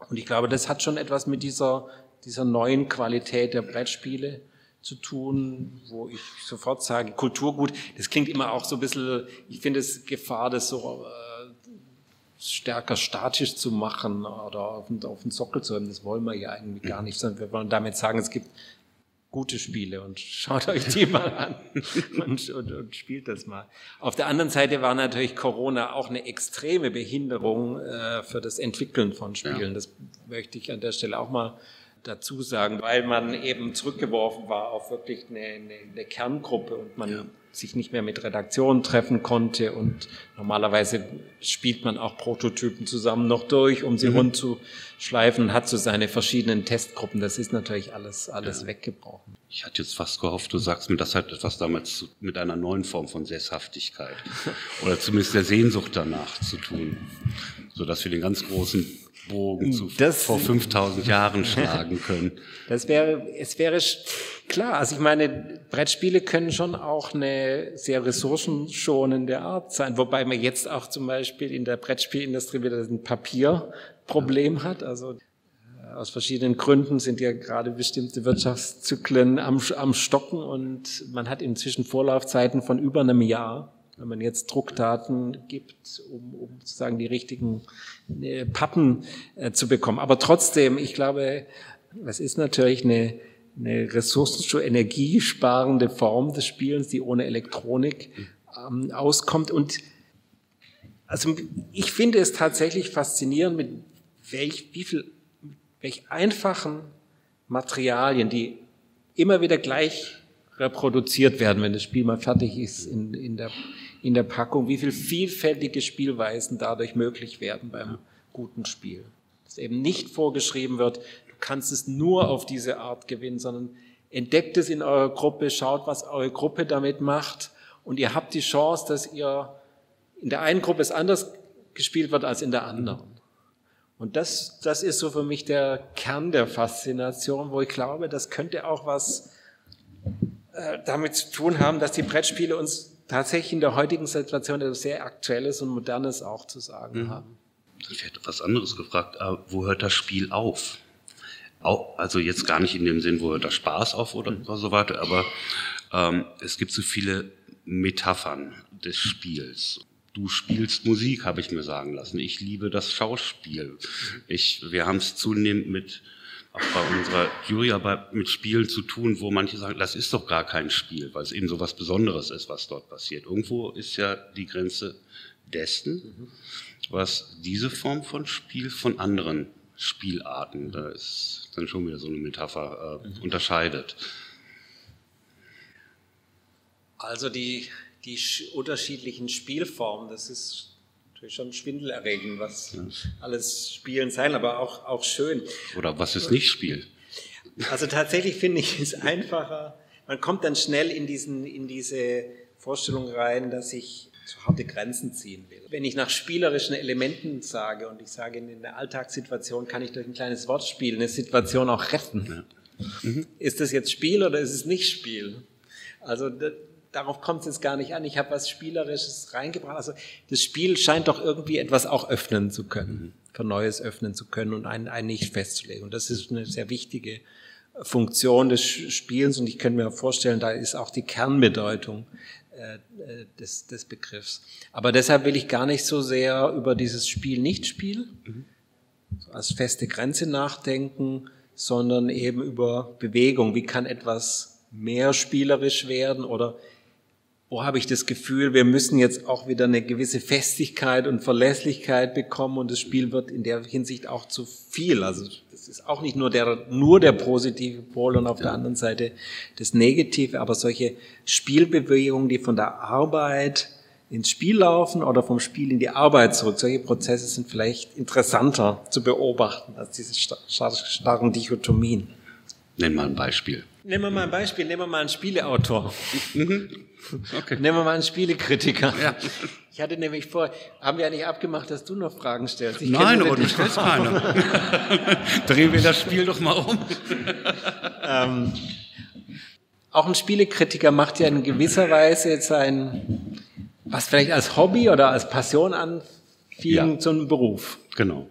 Und ich glaube, das hat schon etwas mit dieser, dieser neuen Qualität der Brettspiele zu tun, wo ich sofort sage, Kulturgut, das klingt immer auch so ein bisschen, ich finde es Gefahr, das so äh, stärker statisch zu machen oder auf den, auf den Sockel zu haben, das wollen wir ja eigentlich gar nicht, sondern wir wollen damit sagen, es gibt gute Spiele und schaut euch die mal an und, und, und, spielt das mal. Auf der anderen Seite war natürlich Corona auch eine extreme Behinderung äh, für das Entwickeln von Spielen. Ja. Das möchte ich an der Stelle auch mal dazu sagen, weil man eben zurückgeworfen war auf wirklich eine, eine, eine Kerngruppe und man ja. Sich nicht mehr mit Redaktionen treffen konnte und normalerweise spielt man auch Prototypen zusammen noch durch, um sie mhm. rund zu schleifen hat so seine verschiedenen Testgruppen. Das ist natürlich alles, alles ja. weggebrochen. Ich hatte jetzt fast gehofft, du sagst mir, das hat etwas damals zu, mit einer neuen Form von Sesshaftigkeit oder zumindest der Sehnsucht danach zu tun, so dass wir den ganz großen Bogen zu das, vor 5000 Jahren schlagen können. Das wäre, es wäre klar. Also ich meine, Brettspiele können schon auch eine sehr ressourcenschonende Art sein, wobei man jetzt auch zum Beispiel in der Brettspielindustrie wieder ein Papierproblem hat. Also äh, aus verschiedenen Gründen sind ja gerade bestimmte Wirtschaftszyklen am, am Stocken und man hat inzwischen Vorlaufzeiten von über einem Jahr wenn man jetzt Druckdaten gibt, um, um sozusagen die richtigen äh, Pappen äh, zu bekommen. Aber trotzdem, ich glaube, es ist natürlich eine, eine ressourcen- energiesparende Form des Spielens, die ohne Elektronik ähm, auskommt. Und also ich finde es tatsächlich faszinierend, mit welch, wie viel, welch einfachen Materialien, die immer wieder gleich reproduziert werden, wenn das Spiel mal fertig ist in, in, der, in der Packung, wie viel vielfältige Spielweisen dadurch möglich werden beim guten Spiel. Dass eben nicht vorgeschrieben wird, du kannst es nur auf diese Art gewinnen, sondern entdeckt es in eurer Gruppe, schaut, was eure Gruppe damit macht und ihr habt die Chance, dass ihr in der einen Gruppe es anders gespielt wird als in der anderen. Und das, das ist so für mich der Kern der Faszination, wo ich glaube, das könnte auch was äh, damit zu tun haben, dass die Brettspiele uns tatsächlich in der heutigen Situation etwas sehr Aktuelles und Modernes auch zu sagen mhm. haben. Ich hätte was anderes gefragt. Äh, wo hört das Spiel auf? also jetzt gar nicht in dem Sinn, wo hört der Spaß auf oder, mhm. so weiter, aber ähm, es gibt so viele Metaphern des Spiels. Du spielst Musik, habe ich mir sagen lassen. Ich liebe das Schauspiel. Mhm. Ich, wir haben es zunehmend mit auch bei unserer Juryarbeit mit Spielen zu tun, wo manche sagen, das ist doch gar kein Spiel, weil es eben so was Besonderes ist, was dort passiert. Irgendwo ist ja die Grenze dessen, was diese Form von Spiel von anderen Spielarten, da ist dann schon wieder so eine Metapher, äh, unterscheidet. Also die, die unterschiedlichen Spielformen, das ist schon schwindelerregend, was ja. alles Spielen sein, aber auch, auch schön. Oder was ist nicht Spiel? Also tatsächlich finde ich es einfacher. Man kommt dann schnell in, diesen, in diese Vorstellung rein, dass ich zu harte Grenzen ziehen will. Wenn ich nach spielerischen Elementen sage und ich sage, in der Alltagssituation kann ich durch ein kleines Wortspiel eine Situation auch retten. Ja. Mhm. Ist das jetzt Spiel oder ist es nicht Spiel? Also darauf kommt es jetzt gar nicht an. Ich habe was Spielerisches reingebracht. Also das Spiel scheint doch irgendwie etwas auch öffnen zu können, für Neues öffnen zu können und einen, einen nicht festzulegen. Und das ist eine sehr wichtige Funktion des Spiels. Und ich könnte mir vorstellen, da ist auch die Kernbedeutung äh, äh, des, des Begriffs. Aber deshalb will ich gar nicht so sehr über dieses Spiel-Nicht-Spiel mhm. als feste Grenze nachdenken, sondern eben über Bewegung. Wie kann etwas mehr spielerisch werden oder wo habe ich das Gefühl, wir müssen jetzt auch wieder eine gewisse Festigkeit und Verlässlichkeit bekommen und das Spiel wird in der Hinsicht auch zu viel. Also das ist auch nicht nur der, nur der positive Pol und auf der anderen Seite das Negative, aber solche Spielbewegungen, die von der Arbeit ins Spiel laufen oder vom Spiel in die Arbeit zurück, solche Prozesse sind vielleicht interessanter zu beobachten als diese starren Dichotomien. Nenn mal ein Beispiel. Nehmen wir mal ein Beispiel, nehmen wir mal einen Spieleautor. Mhm. Okay. Nehmen wir mal einen Spielekritiker. Ja. Ich hatte nämlich vor, haben wir ja nicht abgemacht, dass du noch Fragen stellst. Ich Nein, aber du stellst keine. Drehen wir das Spiel doch mal um. ähm, auch ein Spielekritiker macht ja in gewisser Weise sein, was vielleicht als Hobby oder als Passion anfielen, ja. zu einem Beruf. Genau.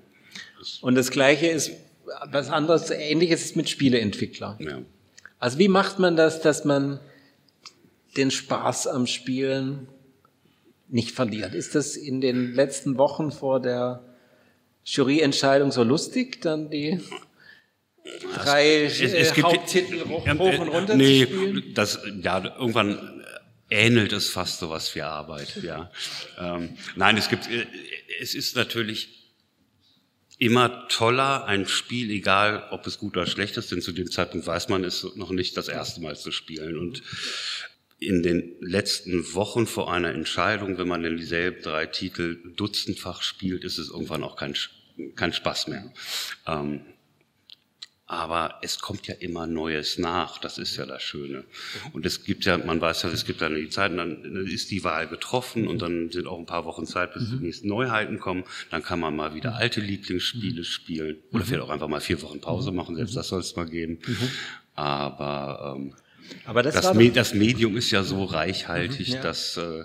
Und das Gleiche ist, was anderes, ähnliches ist mit Spieleentwickler. Ja. Also wie macht man das, dass man den Spaß am Spielen nicht verliert? Ist das in den letzten Wochen vor der Juryentscheidung so lustig, dann die drei es, es äh, Haupttitel hoch, hoch und runter nee, zu spielen? Das, ja, irgendwann ähnelt es fast so was wie Arbeit, ja. ähm, nein, es gibt, äh, es ist natürlich immer toller, ein Spiel, egal ob es gut oder schlecht ist, denn zu dem Zeitpunkt weiß man es noch nicht das erste Mal zu spielen. Und in den letzten Wochen vor einer Entscheidung, wenn man denn dieselben drei Titel dutzendfach spielt, ist es irgendwann auch kein, kein Spaß mehr. Ähm, aber es kommt ja immer Neues nach, das ist ja das Schöne. Und es gibt ja, man weiß ja, es gibt dann die Zeit, und dann ist die Wahl getroffen und dann sind auch ein paar Wochen Zeit, bis die nächsten Neuheiten kommen. Dann kann man mal wieder alte Lieblingsspiele spielen oder vielleicht auch einfach mal vier Wochen Pause machen, selbst das soll es mal geben. Aber, ähm, aber das, das, Me das, Medium ist ja so reichhaltig, ja. dass äh,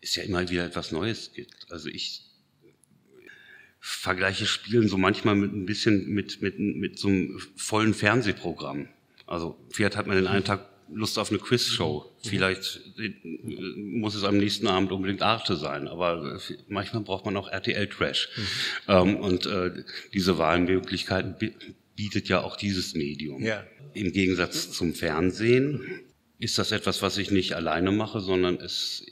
es ja immer wieder etwas Neues gibt. Also ich vergleiche Spielen so manchmal mit ein bisschen mit, mit, mit so einem vollen Fernsehprogramm. Also vielleicht hat man den einen Tag Lust auf eine Quizshow. Vielleicht muss es am nächsten Abend unbedingt Arte sein, aber manchmal braucht man auch RTL Trash. Mhm. Ähm, und äh, diese Wahlmöglichkeiten bietet ja auch dieses Medium. Ja. Im Gegensatz zum Fernsehen ist das etwas, was ich nicht alleine mache, sondern es,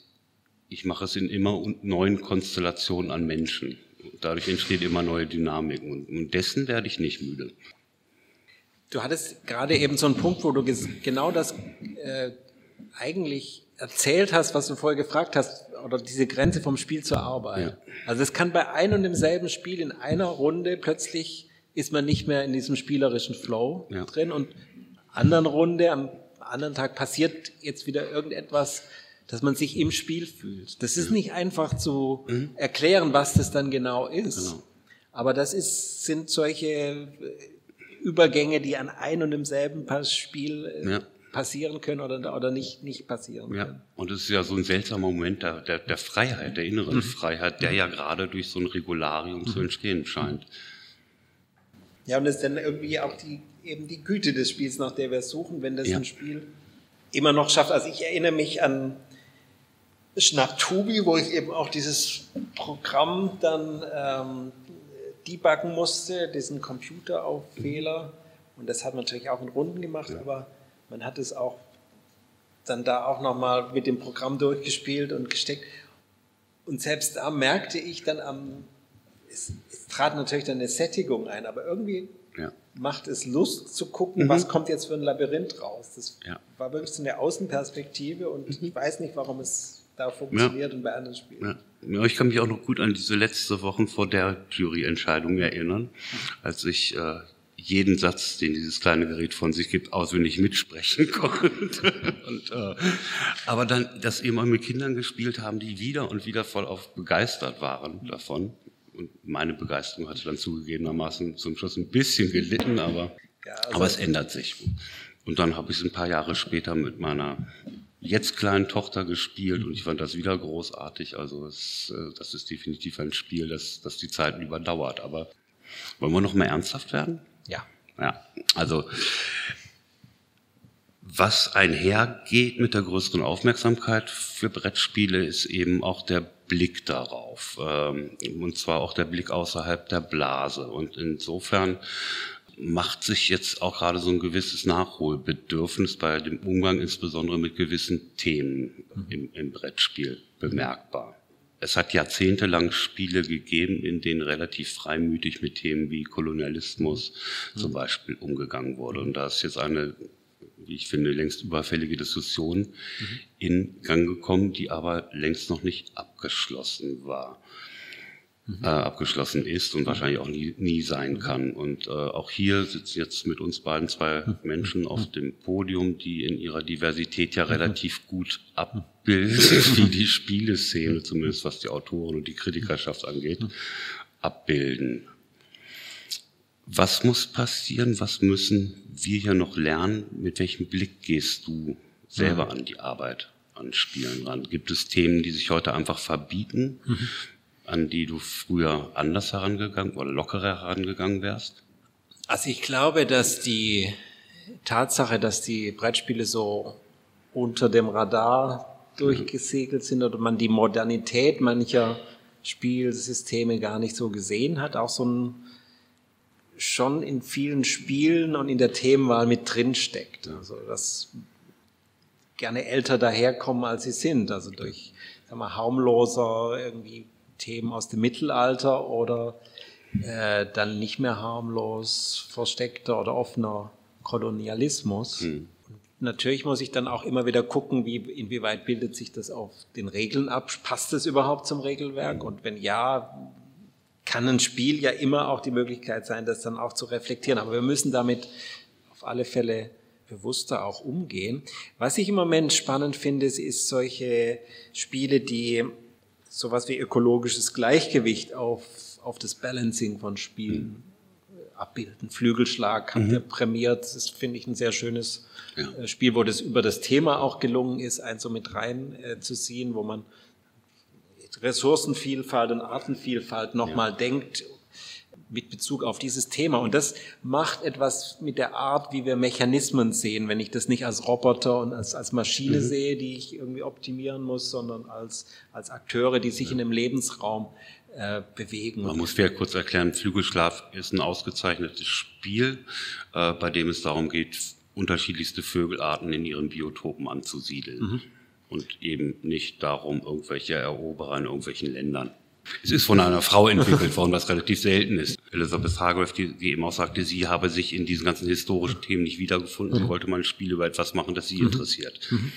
ich mache es in immer neuen Konstellationen an Menschen. Dadurch entsteht immer neue Dynamik und, und dessen werde ich nicht müde. Du hattest gerade eben so einen Punkt, wo du genau das äh, eigentlich erzählt hast, was du vorher gefragt hast, oder diese Grenze vom Spiel zur Arbeit. Ja. Also es kann bei einem und demselben Spiel in einer Runde plötzlich ist man nicht mehr in diesem spielerischen Flow ja. drin und anderen Runde am anderen Tag passiert jetzt wieder irgendetwas, dass man sich im Spiel fühlt. Das ist nicht einfach zu mhm. erklären, was das dann genau ist. Genau. Aber das ist, sind solche äh, Übergänge, die an ein und demselben Spiel äh, ja. passieren können oder, oder nicht, nicht passieren ja. können. Und es ist ja so ein seltsamer Moment der, der, der Freiheit, der inneren mhm. Freiheit, der ja gerade durch so ein Regularium mhm. zu entstehen scheint. Ja, und das ist dann irgendwie auch die, eben die Güte des Spiels, nach der wir suchen, wenn das ja. ein Spiel immer noch schafft. Also ich erinnere mich an Schnapptubi, wo ich eben auch dieses Programm dann ähm, debuggen musste, diesen Computer auf Fehler. Und das hat man natürlich auch in Runden gemacht, ja. aber man hat es auch dann da auch nochmal mit dem Programm durchgespielt und gesteckt. Und selbst da merkte ich dann am, es, es trat natürlich dann eine Sättigung ein, aber irgendwie ja. macht es Lust zu gucken, mhm. was kommt jetzt für ein Labyrinth raus. Das ja. war wirklich so eine Außenperspektive und mhm. ich weiß nicht, warum es da funktioniert ja. und bei anderen Spielen. Ja. ich kann mich auch noch gut an diese letzte Wochen vor der Juryentscheidung erinnern, als ich äh, jeden Satz, den dieses kleine Gerät von sich gibt, auswendig mitsprechen konnte. und, äh, aber dann das eben auch mit Kindern gespielt haben, die wieder und wieder voll auf begeistert waren davon. Und meine Begeisterung hatte dann zugegebenermaßen zum Schluss ein bisschen gelitten, aber, ja, also aber es ändert sich. Und dann habe ich es ein paar Jahre später mit meiner jetzt kleinen Tochter gespielt und ich fand das wieder großartig. Also es, äh, das ist definitiv ein Spiel, das, das die Zeiten überdauert. Aber wollen wir noch mal ernsthaft werden? Ja. Ja, also was einhergeht mit der größeren Aufmerksamkeit für Brettspiele, ist eben auch der Blick darauf. Ähm, und zwar auch der Blick außerhalb der Blase. Und insofern macht sich jetzt auch gerade so ein gewisses Nachholbedürfnis bei dem Umgang insbesondere mit gewissen Themen im, im Brettspiel bemerkbar. Es hat jahrzehntelang Spiele gegeben, in denen relativ freimütig mit Themen wie Kolonialismus mhm. zum Beispiel umgegangen wurde. Und da ist jetzt eine, wie ich finde, längst überfällige Diskussion mhm. in Gang gekommen, die aber längst noch nicht abgeschlossen war äh, abgeschlossen ist und wahrscheinlich auch nie, nie sein kann. Und äh, auch hier sitzen jetzt mit uns beiden zwei Menschen auf dem Podium, die in ihrer Diversität ja relativ gut abbilden, wie die Spieleszene, zumindest was die Autoren und die Kritikerschaft angeht, abbilden. Was muss passieren? Was müssen wir hier noch lernen? Mit welchem Blick gehst du selber an die Arbeit, an Spielen ran? Gibt es Themen, die sich heute einfach verbieten? Mhm an die du früher anders herangegangen oder lockerer herangegangen wärst? Also ich glaube, dass die Tatsache, dass die Brettspiele so unter dem Radar durchgesegelt sind oder man die Modernität mancher Spielsysteme gar nicht so gesehen hat, auch so ein schon in vielen Spielen und in der Themenwahl mit drin steckt. Also dass gerne älter daherkommen, als sie sind. Also durch sagen wir, harmloser irgendwie Themen aus dem Mittelalter oder äh, dann nicht mehr harmlos versteckter oder offener Kolonialismus. Mhm. Natürlich muss ich dann auch immer wieder gucken, wie, inwieweit bildet sich das auf den Regeln ab? Passt es überhaupt zum Regelwerk? Und wenn ja, kann ein Spiel ja immer auch die Möglichkeit sein, das dann auch zu reflektieren. Aber wir müssen damit auf alle Fälle bewusster auch umgehen. Was ich im Moment spannend finde, ist solche Spiele, die sowas wie ökologisches Gleichgewicht auf, auf das Balancing von Spielen abbilden. Flügelschlag ihr mhm. prämiert. Das finde ich, ein sehr schönes ja. Äh, Spiel, wo das über das Thema auch gelungen ist, eins so mit rein äh, zu ziehen, wo man Ressourcenvielfalt und Artenvielfalt nochmal ja. denkt mit Bezug auf dieses Thema. Und das macht etwas mit der Art, wie wir Mechanismen sehen, wenn ich das nicht als Roboter und als, als Maschine mhm. sehe, die ich irgendwie optimieren muss, sondern als, als Akteure, die sich ja. in einem Lebensraum äh, bewegen. Man muss vielleicht kurz erklären, Flügelschlaf ist ein ausgezeichnetes Spiel, äh, bei dem es darum geht, unterschiedlichste Vögelarten in ihren Biotopen anzusiedeln. Mhm. Und eben nicht darum, irgendwelche Eroberer in irgendwelchen Ländern. Es ist von einer Frau entwickelt worden, was relativ selten ist. Elisabeth Hargrave, die, die eben auch sagte, sie habe sich in diesen ganzen historischen Themen nicht wiedergefunden. Mhm. Sie wollte mal ein Spiel über etwas machen, das sie mhm. interessiert. Mhm.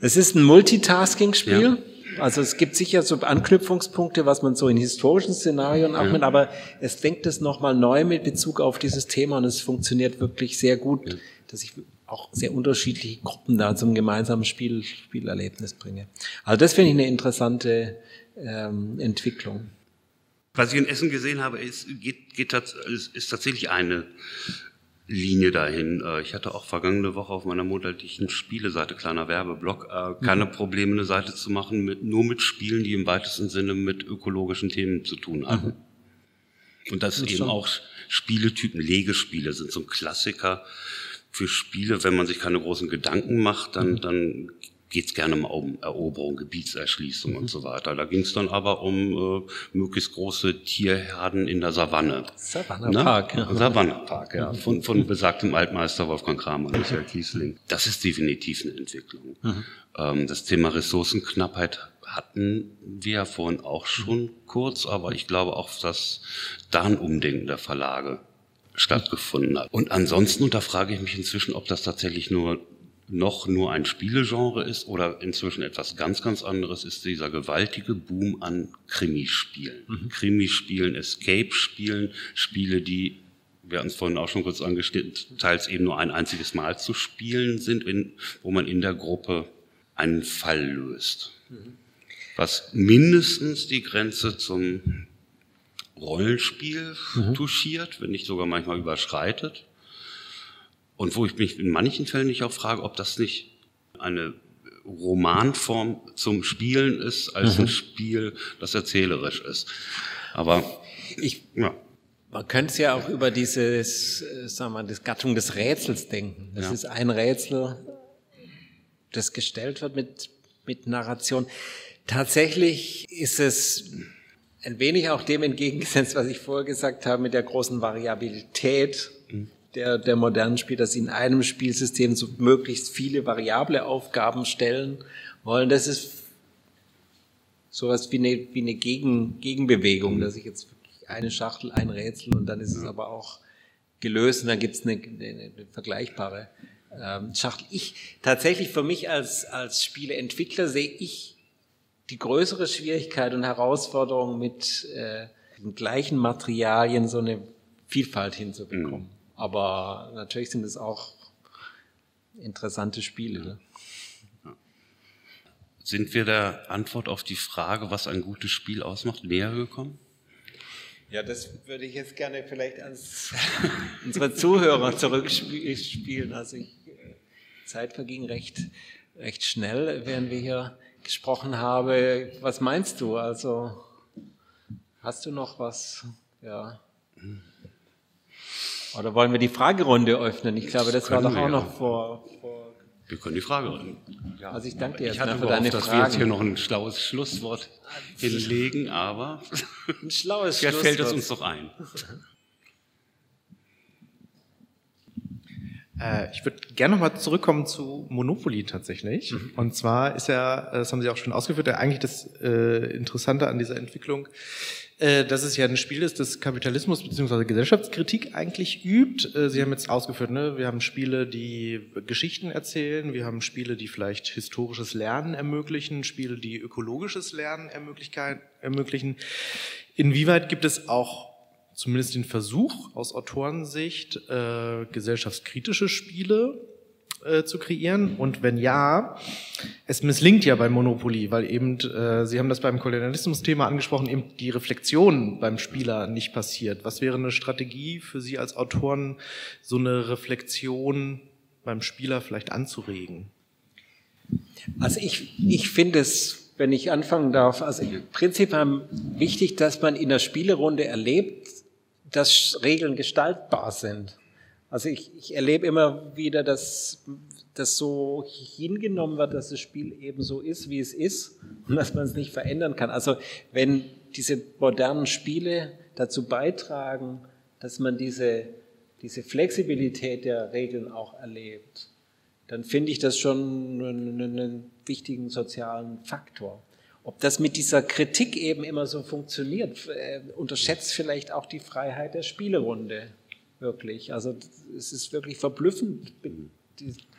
Es ist ein Multitasking-Spiel. Ja. Also es gibt sicher so Anknüpfungspunkte, was man so in historischen Szenarien auch ja. mit, aber es denkt es nochmal neu mit Bezug auf dieses Thema und es funktioniert wirklich sehr gut, ja. dass ich auch sehr unterschiedliche Gruppen da zum gemeinsamen Spiel, Spielerlebnis bringe. Also das finde ich eine interessante ähm, Entwicklung. Was ich in Essen gesehen habe, ist, geht, geht, ist, ist tatsächlich eine Linie dahin. Äh, ich hatte auch vergangene Woche auf meiner monatlichen Spieleseite, kleiner Werbeblock, äh, keine mhm. Probleme, eine Seite zu machen, mit, nur mit Spielen, die im weitesten Sinne mit ökologischen Themen zu tun haben. Mhm. Und das, das eben schon. auch Spieletypen, Legespiele sind so ein Klassiker für Spiele. Wenn man sich keine großen Gedanken macht, dann, mhm. dann geht es gerne mal um Eroberung, Gebietserschließung mhm. und so weiter. Da ging es dann aber um äh, möglichst große Tierherden in der Savanne. Savannepark. Ne? Ja. Savannepark, ja. Von, von besagtem Altmeister Wolfgang Kramer und Michael Kiesling. Das ist definitiv eine Entwicklung. Mhm. Ähm, das Thema Ressourcenknappheit hatten wir ja vorhin auch schon kurz, aber ich glaube auch, dass da ein Umdenken der Verlage stattgefunden hat. Und ansonsten, und da frage ich mich inzwischen, ob das tatsächlich nur noch nur ein Spielegenre ist oder inzwischen etwas ganz, ganz anderes, ist dieser gewaltige Boom an Krimispielen. Mhm. Krimispielen, Escape-Spielen, Spiele, die wir haben es vorhin auch schon kurz angestellt, teils eben nur ein einziges Mal zu spielen sind, in, wo man in der Gruppe einen Fall löst. Mhm. Was mindestens die Grenze zum Rollenspiel mhm. touchiert, wenn nicht sogar manchmal überschreitet. Und wo ich mich in manchen Fällen nicht auch frage, ob das nicht eine Romanform zum Spielen ist, als mhm. ein Spiel, das erzählerisch ist. Aber ich, ja. Man könnte es ja auch über dieses, äh, sagen wir, das Gattung des Rätsels denken. Das ja. ist ein Rätsel, das gestellt wird mit, mit Narration. Tatsächlich ist es ein wenig auch dem entgegengesetzt, was ich vorher gesagt habe, mit der großen Variabilität der, der modernen Spiel, dass sie in einem Spielsystem so möglichst viele variable Aufgaben stellen wollen. Das ist sowas wie eine, wie eine Gegen, Gegenbewegung, dass ich jetzt wirklich eine Schachtel, ein Rätsel und dann ist es aber auch gelöst und dann gibt es eine, eine, eine vergleichbare ähm, Schachtel. Ich tatsächlich für mich als, als Spieleentwickler sehe ich die größere Schwierigkeit und Herausforderung mit äh, den gleichen Materialien so eine Vielfalt hinzubekommen. Mhm. Aber natürlich sind es auch interessante Spiele. Ne? Sind wir der Antwort auf die Frage, was ein gutes Spiel ausmacht, näher gekommen? Ja, das würde ich jetzt gerne vielleicht ans unsere Zuhörer zurückspielen. Also ich, Zeit verging recht, recht schnell, während wir hier gesprochen haben. Was meinst du? Also hast du noch was? Ja. Oder wollen wir die Fragerunde öffnen? Ich glaube, das, das war doch auch noch vor, vor, Wir können die Fragerunde. Ja, also ich danke dir ich hatte für deine dass wir jetzt hier noch ein schlaues Schlusswort hinlegen, aber ein schlaues Schlusswort. fällt es uns doch ein. Äh, ich würde gerne nochmal zurückkommen zu Monopoly tatsächlich. Mhm. Und zwar ist ja, das haben Sie auch schon ausgeführt, ja eigentlich das äh, Interessante an dieser Entwicklung, äh, dass es ja ein Spiel ist, das Kapitalismus bzw. Gesellschaftskritik eigentlich übt. Äh, Sie haben jetzt ausgeführt, ne? wir haben Spiele, die Geschichten erzählen, wir haben Spiele, die vielleicht historisches Lernen ermöglichen, Spiele, die ökologisches Lernen ermöglichen. Inwieweit gibt es auch zumindest den Versuch aus Autorensicht, äh, gesellschaftskritische Spiele äh, zu kreieren? Und wenn ja, es misslingt ja bei Monopoly, weil eben, äh, Sie haben das beim Kolonialismus-Thema angesprochen, eben die Reflexion beim Spieler nicht passiert. Was wäre eine Strategie für Sie als Autoren, so eine Reflexion beim Spieler vielleicht anzuregen? Also ich, ich finde es, wenn ich anfangen darf, also im Prinzip wichtig, dass man in der Spielerunde erlebt, dass Regeln gestaltbar sind. Also ich, ich erlebe immer wieder, dass das so hingenommen wird, dass das Spiel eben so ist, wie es ist und dass man es nicht verändern kann. Also wenn diese modernen Spiele dazu beitragen, dass man diese, diese Flexibilität der Regeln auch erlebt, dann finde ich das schon einen, einen wichtigen sozialen Faktor. Ob das mit dieser Kritik eben immer so funktioniert, äh, unterschätzt vielleicht auch die Freiheit der Spielerunde wirklich. Also es ist wirklich verblüffend,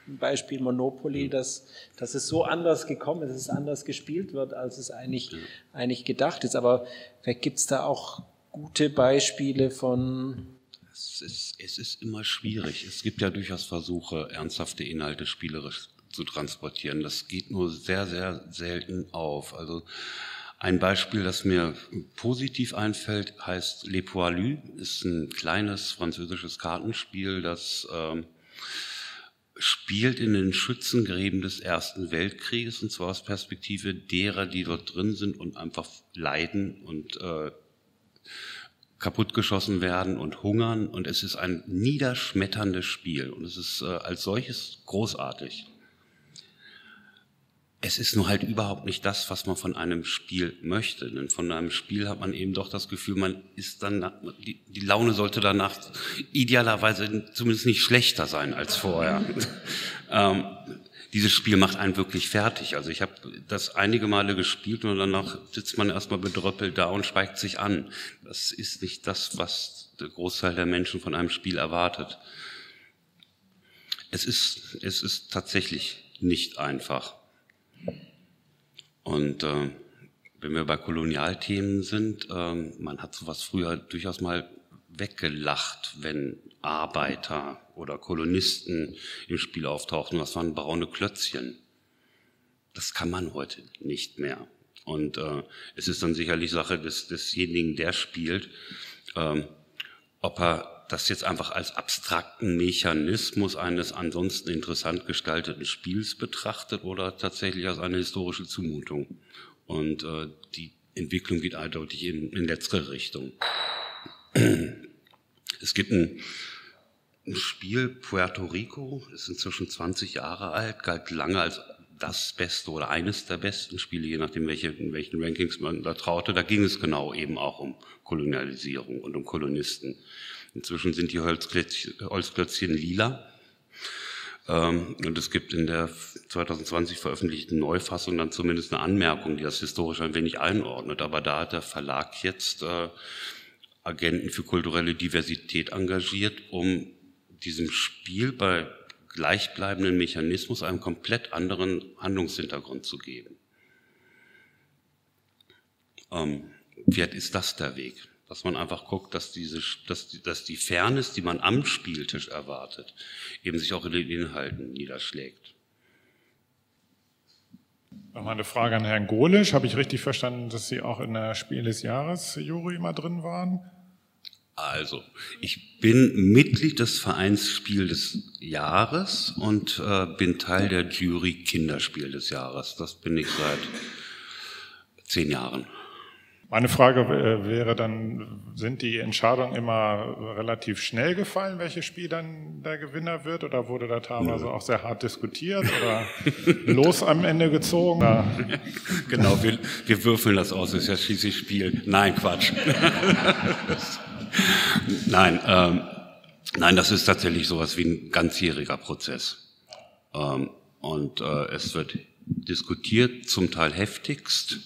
Beispiel Monopoly, dass, dass es so anders gekommen ist, dass es anders gespielt wird, als es eigentlich, eigentlich gedacht ist. Aber vielleicht gibt es da auch gute Beispiele von es ist, es ist immer schwierig. Es gibt ja durchaus Versuche, ernsthafte Inhalte spielerisch zu transportieren. Das geht nur sehr, sehr selten auf. Also ein Beispiel, das mir positiv einfällt, heißt Les Poilus, ist ein kleines französisches Kartenspiel, das ähm, spielt in den Schützengräben des Ersten Weltkrieges und zwar aus Perspektive derer, die dort drin sind und einfach leiden und äh, kaputtgeschossen werden und hungern. Und es ist ein niederschmetterndes Spiel. Und es ist äh, als solches großartig. Es ist nur halt überhaupt nicht das, was man von einem Spiel möchte. Denn von einem Spiel hat man eben doch das Gefühl, man ist dann, die, die Laune sollte danach idealerweise zumindest nicht schlechter sein als vorher. ähm, dieses Spiel macht einen wirklich fertig. Also ich habe das einige Male gespielt und danach sitzt man erstmal bedröppelt da und schweigt sich an. Das ist nicht das, was der Großteil der Menschen von einem Spiel erwartet. Es ist, es ist tatsächlich nicht einfach. Und äh, wenn wir bei Kolonialthemen sind, äh, man hat sowas früher durchaus mal weggelacht, wenn Arbeiter oder Kolonisten im Spiel auftauchten. Das waren braune Klötzchen. Das kann man heute nicht mehr. Und äh, es ist dann sicherlich Sache des, desjenigen, der spielt, äh, ob er das jetzt einfach als abstrakten Mechanismus eines ansonsten interessant gestalteten Spiels betrachtet oder tatsächlich als eine historische Zumutung. Und äh, die Entwicklung geht eindeutig in, in letztere Richtung. Es gibt ein, ein Spiel, Puerto Rico, ist inzwischen 20 Jahre alt, galt lange als das beste oder eines der besten Spiele, je nachdem, welche, in welchen Rankings man da traute. Da ging es genau eben auch um Kolonialisierung und um Kolonisten. Inzwischen sind die Holzklötzchen, lila. Ähm, und es gibt in der 2020 veröffentlichten Neufassung dann zumindest eine Anmerkung, die das historisch ein wenig einordnet. Aber da hat der Verlag jetzt äh, Agenten für kulturelle Diversität engagiert, um diesem Spiel bei gleichbleibenden Mechanismus einen komplett anderen Handlungshintergrund zu geben. Ähm, vielleicht ist das der Weg dass man einfach guckt, dass, diese, dass, die, dass die Fairness, die man am Spieltisch erwartet, eben sich auch in den Inhalten niederschlägt. Nochmal eine Frage an Herrn Golisch. Habe ich richtig verstanden, dass Sie auch in der Spiel des Jahres Jury mal drin waren? Also, ich bin Mitglied des Vereins Spiel des Jahres und äh, bin Teil der Jury Kinderspiel des Jahres. Das bin ich seit zehn Jahren. Meine Frage äh, wäre dann, sind die Entscheidungen immer relativ schnell gefallen, welches Spiel dann der Gewinner wird? Oder wurde da teilweise auch sehr hart diskutiert oder los am Ende gezogen? Oder? Genau, wir, wir würfeln das aus, das ist ja schließlich Spiel. Nein, Quatsch. Nein, ähm, Nein, das ist tatsächlich sowas wie ein ganzjähriger Prozess. Ähm, und äh, es wird diskutiert, zum Teil heftigst.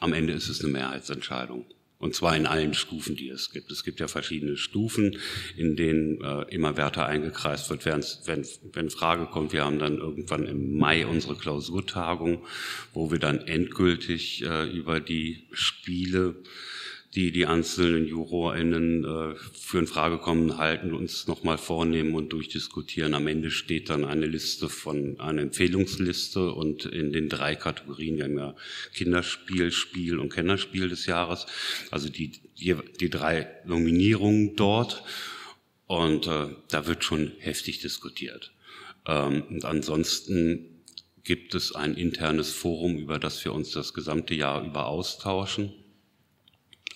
Am Ende ist es eine Mehrheitsentscheidung. Und zwar in allen Stufen, die es gibt. Es gibt ja verschiedene Stufen, in denen äh, immer Werte eingekreist wird, wenn, wenn Frage kommt. Wir haben dann irgendwann im Mai unsere Klausurtagung, wo wir dann endgültig äh, über die Spiele die die einzelnen JurorInnen äh, für in Frage kommen, halten, uns nochmal vornehmen und durchdiskutieren. Am Ende steht dann eine Liste von, eine Empfehlungsliste und in den drei Kategorien, wir haben ja Kinderspiel, Spiel und Kennerspiel des Jahres, also die, die, die drei Nominierungen dort und äh, da wird schon heftig diskutiert. Ähm, und ansonsten gibt es ein internes Forum, über das wir uns das gesamte Jahr über austauschen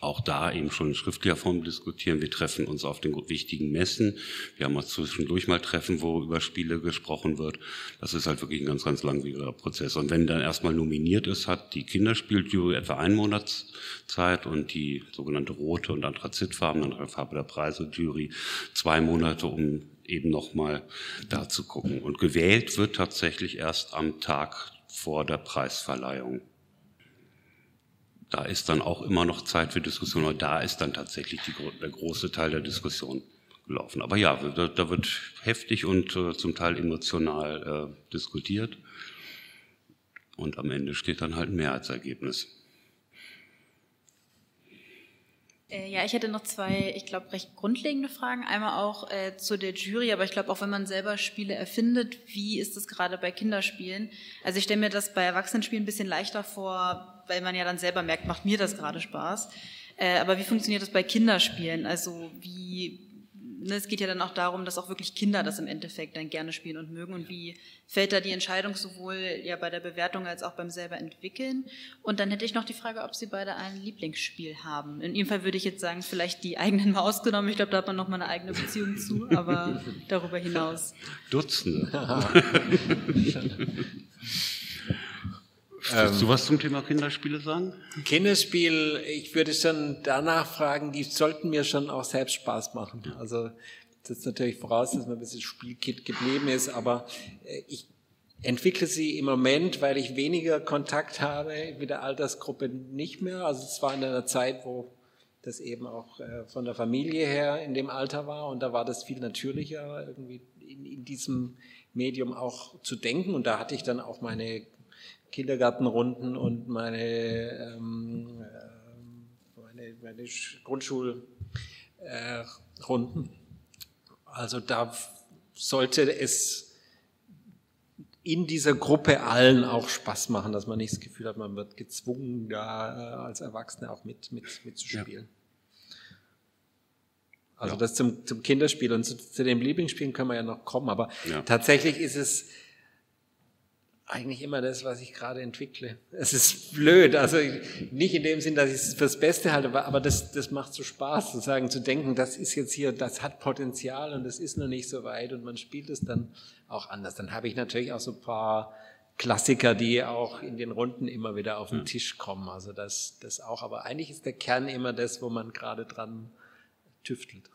auch da eben schon in schriftlicher Form diskutieren. Wir treffen uns auf den wichtigen Messen. Wir haben auch zwischendurch mal Treffen, wo über Spiele gesprochen wird. Das ist halt wirklich ein ganz, ganz langwieriger Prozess. Und wenn dann erstmal nominiert ist, hat die Kinderspieljury etwa einen Monat Zeit und die sogenannte rote und anthrazitfarben, andere Farbe der Preise Jury, zwei Monate, um eben nochmal da zu gucken. Und gewählt wird tatsächlich erst am Tag vor der Preisverleihung da ist dann auch immer noch Zeit für Diskussion, aber da ist dann tatsächlich die, der große Teil der Diskussion gelaufen. Aber ja, da, da wird heftig und äh, zum Teil emotional äh, diskutiert und am Ende steht dann halt ein Mehrheitsergebnis. Äh, ja, ich hätte noch zwei, ich glaube, recht grundlegende Fragen. Einmal auch äh, zu der Jury, aber ich glaube auch, wenn man selber Spiele erfindet, wie ist das gerade bei Kinderspielen? Also ich stelle mir das bei Erwachsenenspielen ein bisschen leichter vor, weil man ja dann selber merkt, macht mir das gerade Spaß. Äh, aber wie funktioniert das bei Kinderspielen? Also wie ne, es geht ja dann auch darum, dass auch wirklich Kinder das im Endeffekt dann gerne spielen und mögen. Und wie fällt da die Entscheidung sowohl ja bei der Bewertung als auch beim selber entwickeln? Und dann hätte ich noch die Frage, ob Sie beide ein Lieblingsspiel haben. In Ihrem Fall würde ich jetzt sagen, vielleicht die eigenen mal ausgenommen. Ich glaube, da hat man noch mal eine eigene Beziehung zu, aber darüber hinaus. Dutzende. Willst du was zum Thema Kinderspiele sagen? Kinderspiel, ich würde schon danach fragen, die sollten mir schon auch selbst Spaß machen. Also das ist natürlich voraus, dass man ein bisschen Spielkit geblieben ist, aber äh, ich entwickle sie im Moment, weil ich weniger Kontakt habe mit der Altersgruppe nicht mehr. Also es war in einer Zeit, wo das eben auch äh, von der Familie her in dem Alter war und da war das viel natürlicher, irgendwie in, in diesem Medium auch zu denken und da hatte ich dann auch meine Kindergartenrunden und meine, ähm, äh, meine, meine Grundschulrunden. Äh, also da sollte es in dieser Gruppe allen auch Spaß machen, dass man nicht das Gefühl hat, man wird gezwungen, da äh, als Erwachsene auch mit, mit, mitzuspielen. Ja. Also ja. das zum, zum Kinderspiel und zu, zu dem Lieblingsspielen können wir ja noch kommen, aber ja. tatsächlich ist es eigentlich immer das, was ich gerade entwickle. Es ist blöd, also nicht in dem Sinn, dass ich es fürs Beste halte, aber das, das macht so Spaß, sozusagen zu denken, das ist jetzt hier, das hat Potenzial und das ist noch nicht so weit und man spielt es dann auch anders. Dann habe ich natürlich auch so ein paar Klassiker, die auch in den Runden immer wieder auf den Tisch kommen. Also das, das auch, aber eigentlich ist der Kern immer das, wo man gerade dran tüftelt.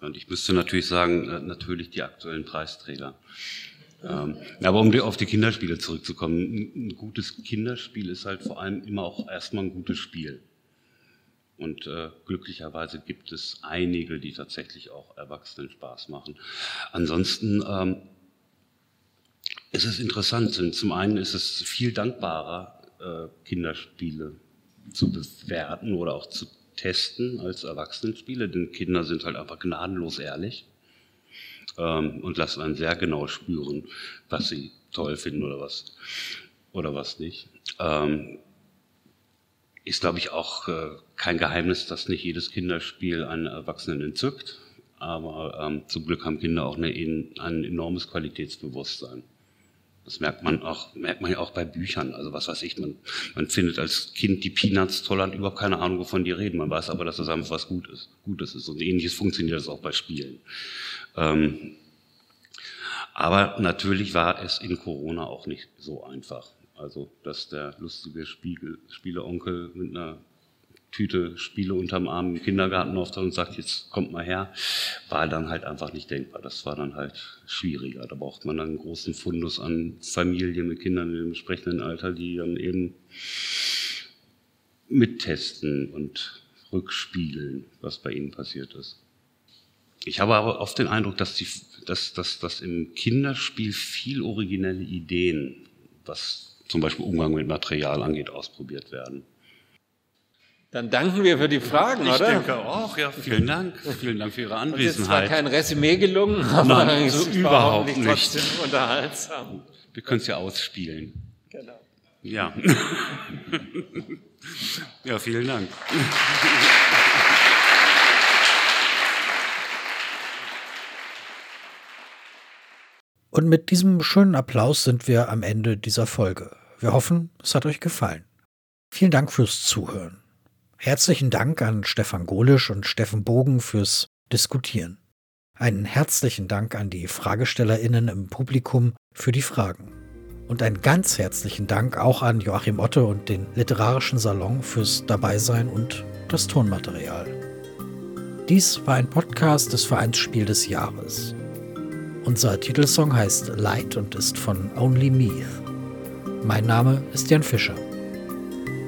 Und ich müsste natürlich sagen, äh, natürlich die aktuellen Preisträger. Ähm, aber um auf die Kinderspiele zurückzukommen, ein gutes Kinderspiel ist halt vor allem immer auch erstmal ein gutes Spiel. Und äh, glücklicherweise gibt es einige, die tatsächlich auch Erwachsenen Spaß machen. Ansonsten ähm, ist es interessant. Zum einen ist es viel dankbarer, äh, Kinderspiele zu bewerten oder auch zu testen als Erwachsenenspiele, denn Kinder sind halt einfach gnadenlos ehrlich ähm, und lassen einen sehr genau spüren, was sie toll finden oder was, oder was nicht. Ähm, ist, glaube ich, auch äh, kein Geheimnis, dass nicht jedes Kinderspiel einen Erwachsenen entzückt. Aber ähm, zum Glück haben Kinder auch eine, ein enormes Qualitätsbewusstsein. Das merkt man auch, merkt man ja auch bei Büchern. Also was weiß ich, man, man findet als Kind die Peanuts toll, hat überhaupt keine Ahnung, wovon die reden. Man weiß aber, dass das einfach was Gutes, Gutes ist. Und ähnliches funktioniert das auch bei Spielen. Ähm, aber natürlich war es in Corona auch nicht so einfach. Also, dass der lustige Spiegel, Spieleonkel mit einer Tüte Spiele unterm Arm im Kindergarten auftaucht und sagt, jetzt kommt mal her, war dann halt einfach nicht denkbar. Das war dann halt schwieriger. Da braucht man dann einen großen Fundus an Familien mit Kindern im entsprechenden Alter, die dann eben mittesten und rückspiegeln, was bei ihnen passiert ist. Ich habe aber oft den Eindruck, dass, die, dass, dass, dass im Kinderspiel viel originelle Ideen, was zum Beispiel Umgang mit Material angeht, ausprobiert werden. Dann danken wir für die Fragen, ich oder? Ich denke auch, ja. Vielen Dank. Vielen Dank für Ihre Anwesenheit. Es ist zwar kein Resümee gelungen, aber Nein, so war überhaupt nicht. trotzdem unterhaltsam. Wir können es ja ausspielen. Genau. Ja. ja, vielen Dank. Und mit diesem schönen Applaus sind wir am Ende dieser Folge. Wir hoffen, es hat euch gefallen. Vielen Dank fürs Zuhören. Herzlichen Dank an Stefan Golisch und Steffen Bogen fürs Diskutieren. Einen herzlichen Dank an die FragestellerInnen im Publikum für die Fragen. Und einen ganz herzlichen Dank auch an Joachim Otte und den Literarischen Salon fürs Dabeisein und das Tonmaterial. Dies war ein Podcast des Vereinsspiel des Jahres. Unser Titelsong heißt Light und ist von Only Me. Mein Name ist Jan Fischer.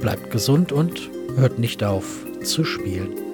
Bleibt gesund und hört nicht auf zu spielen.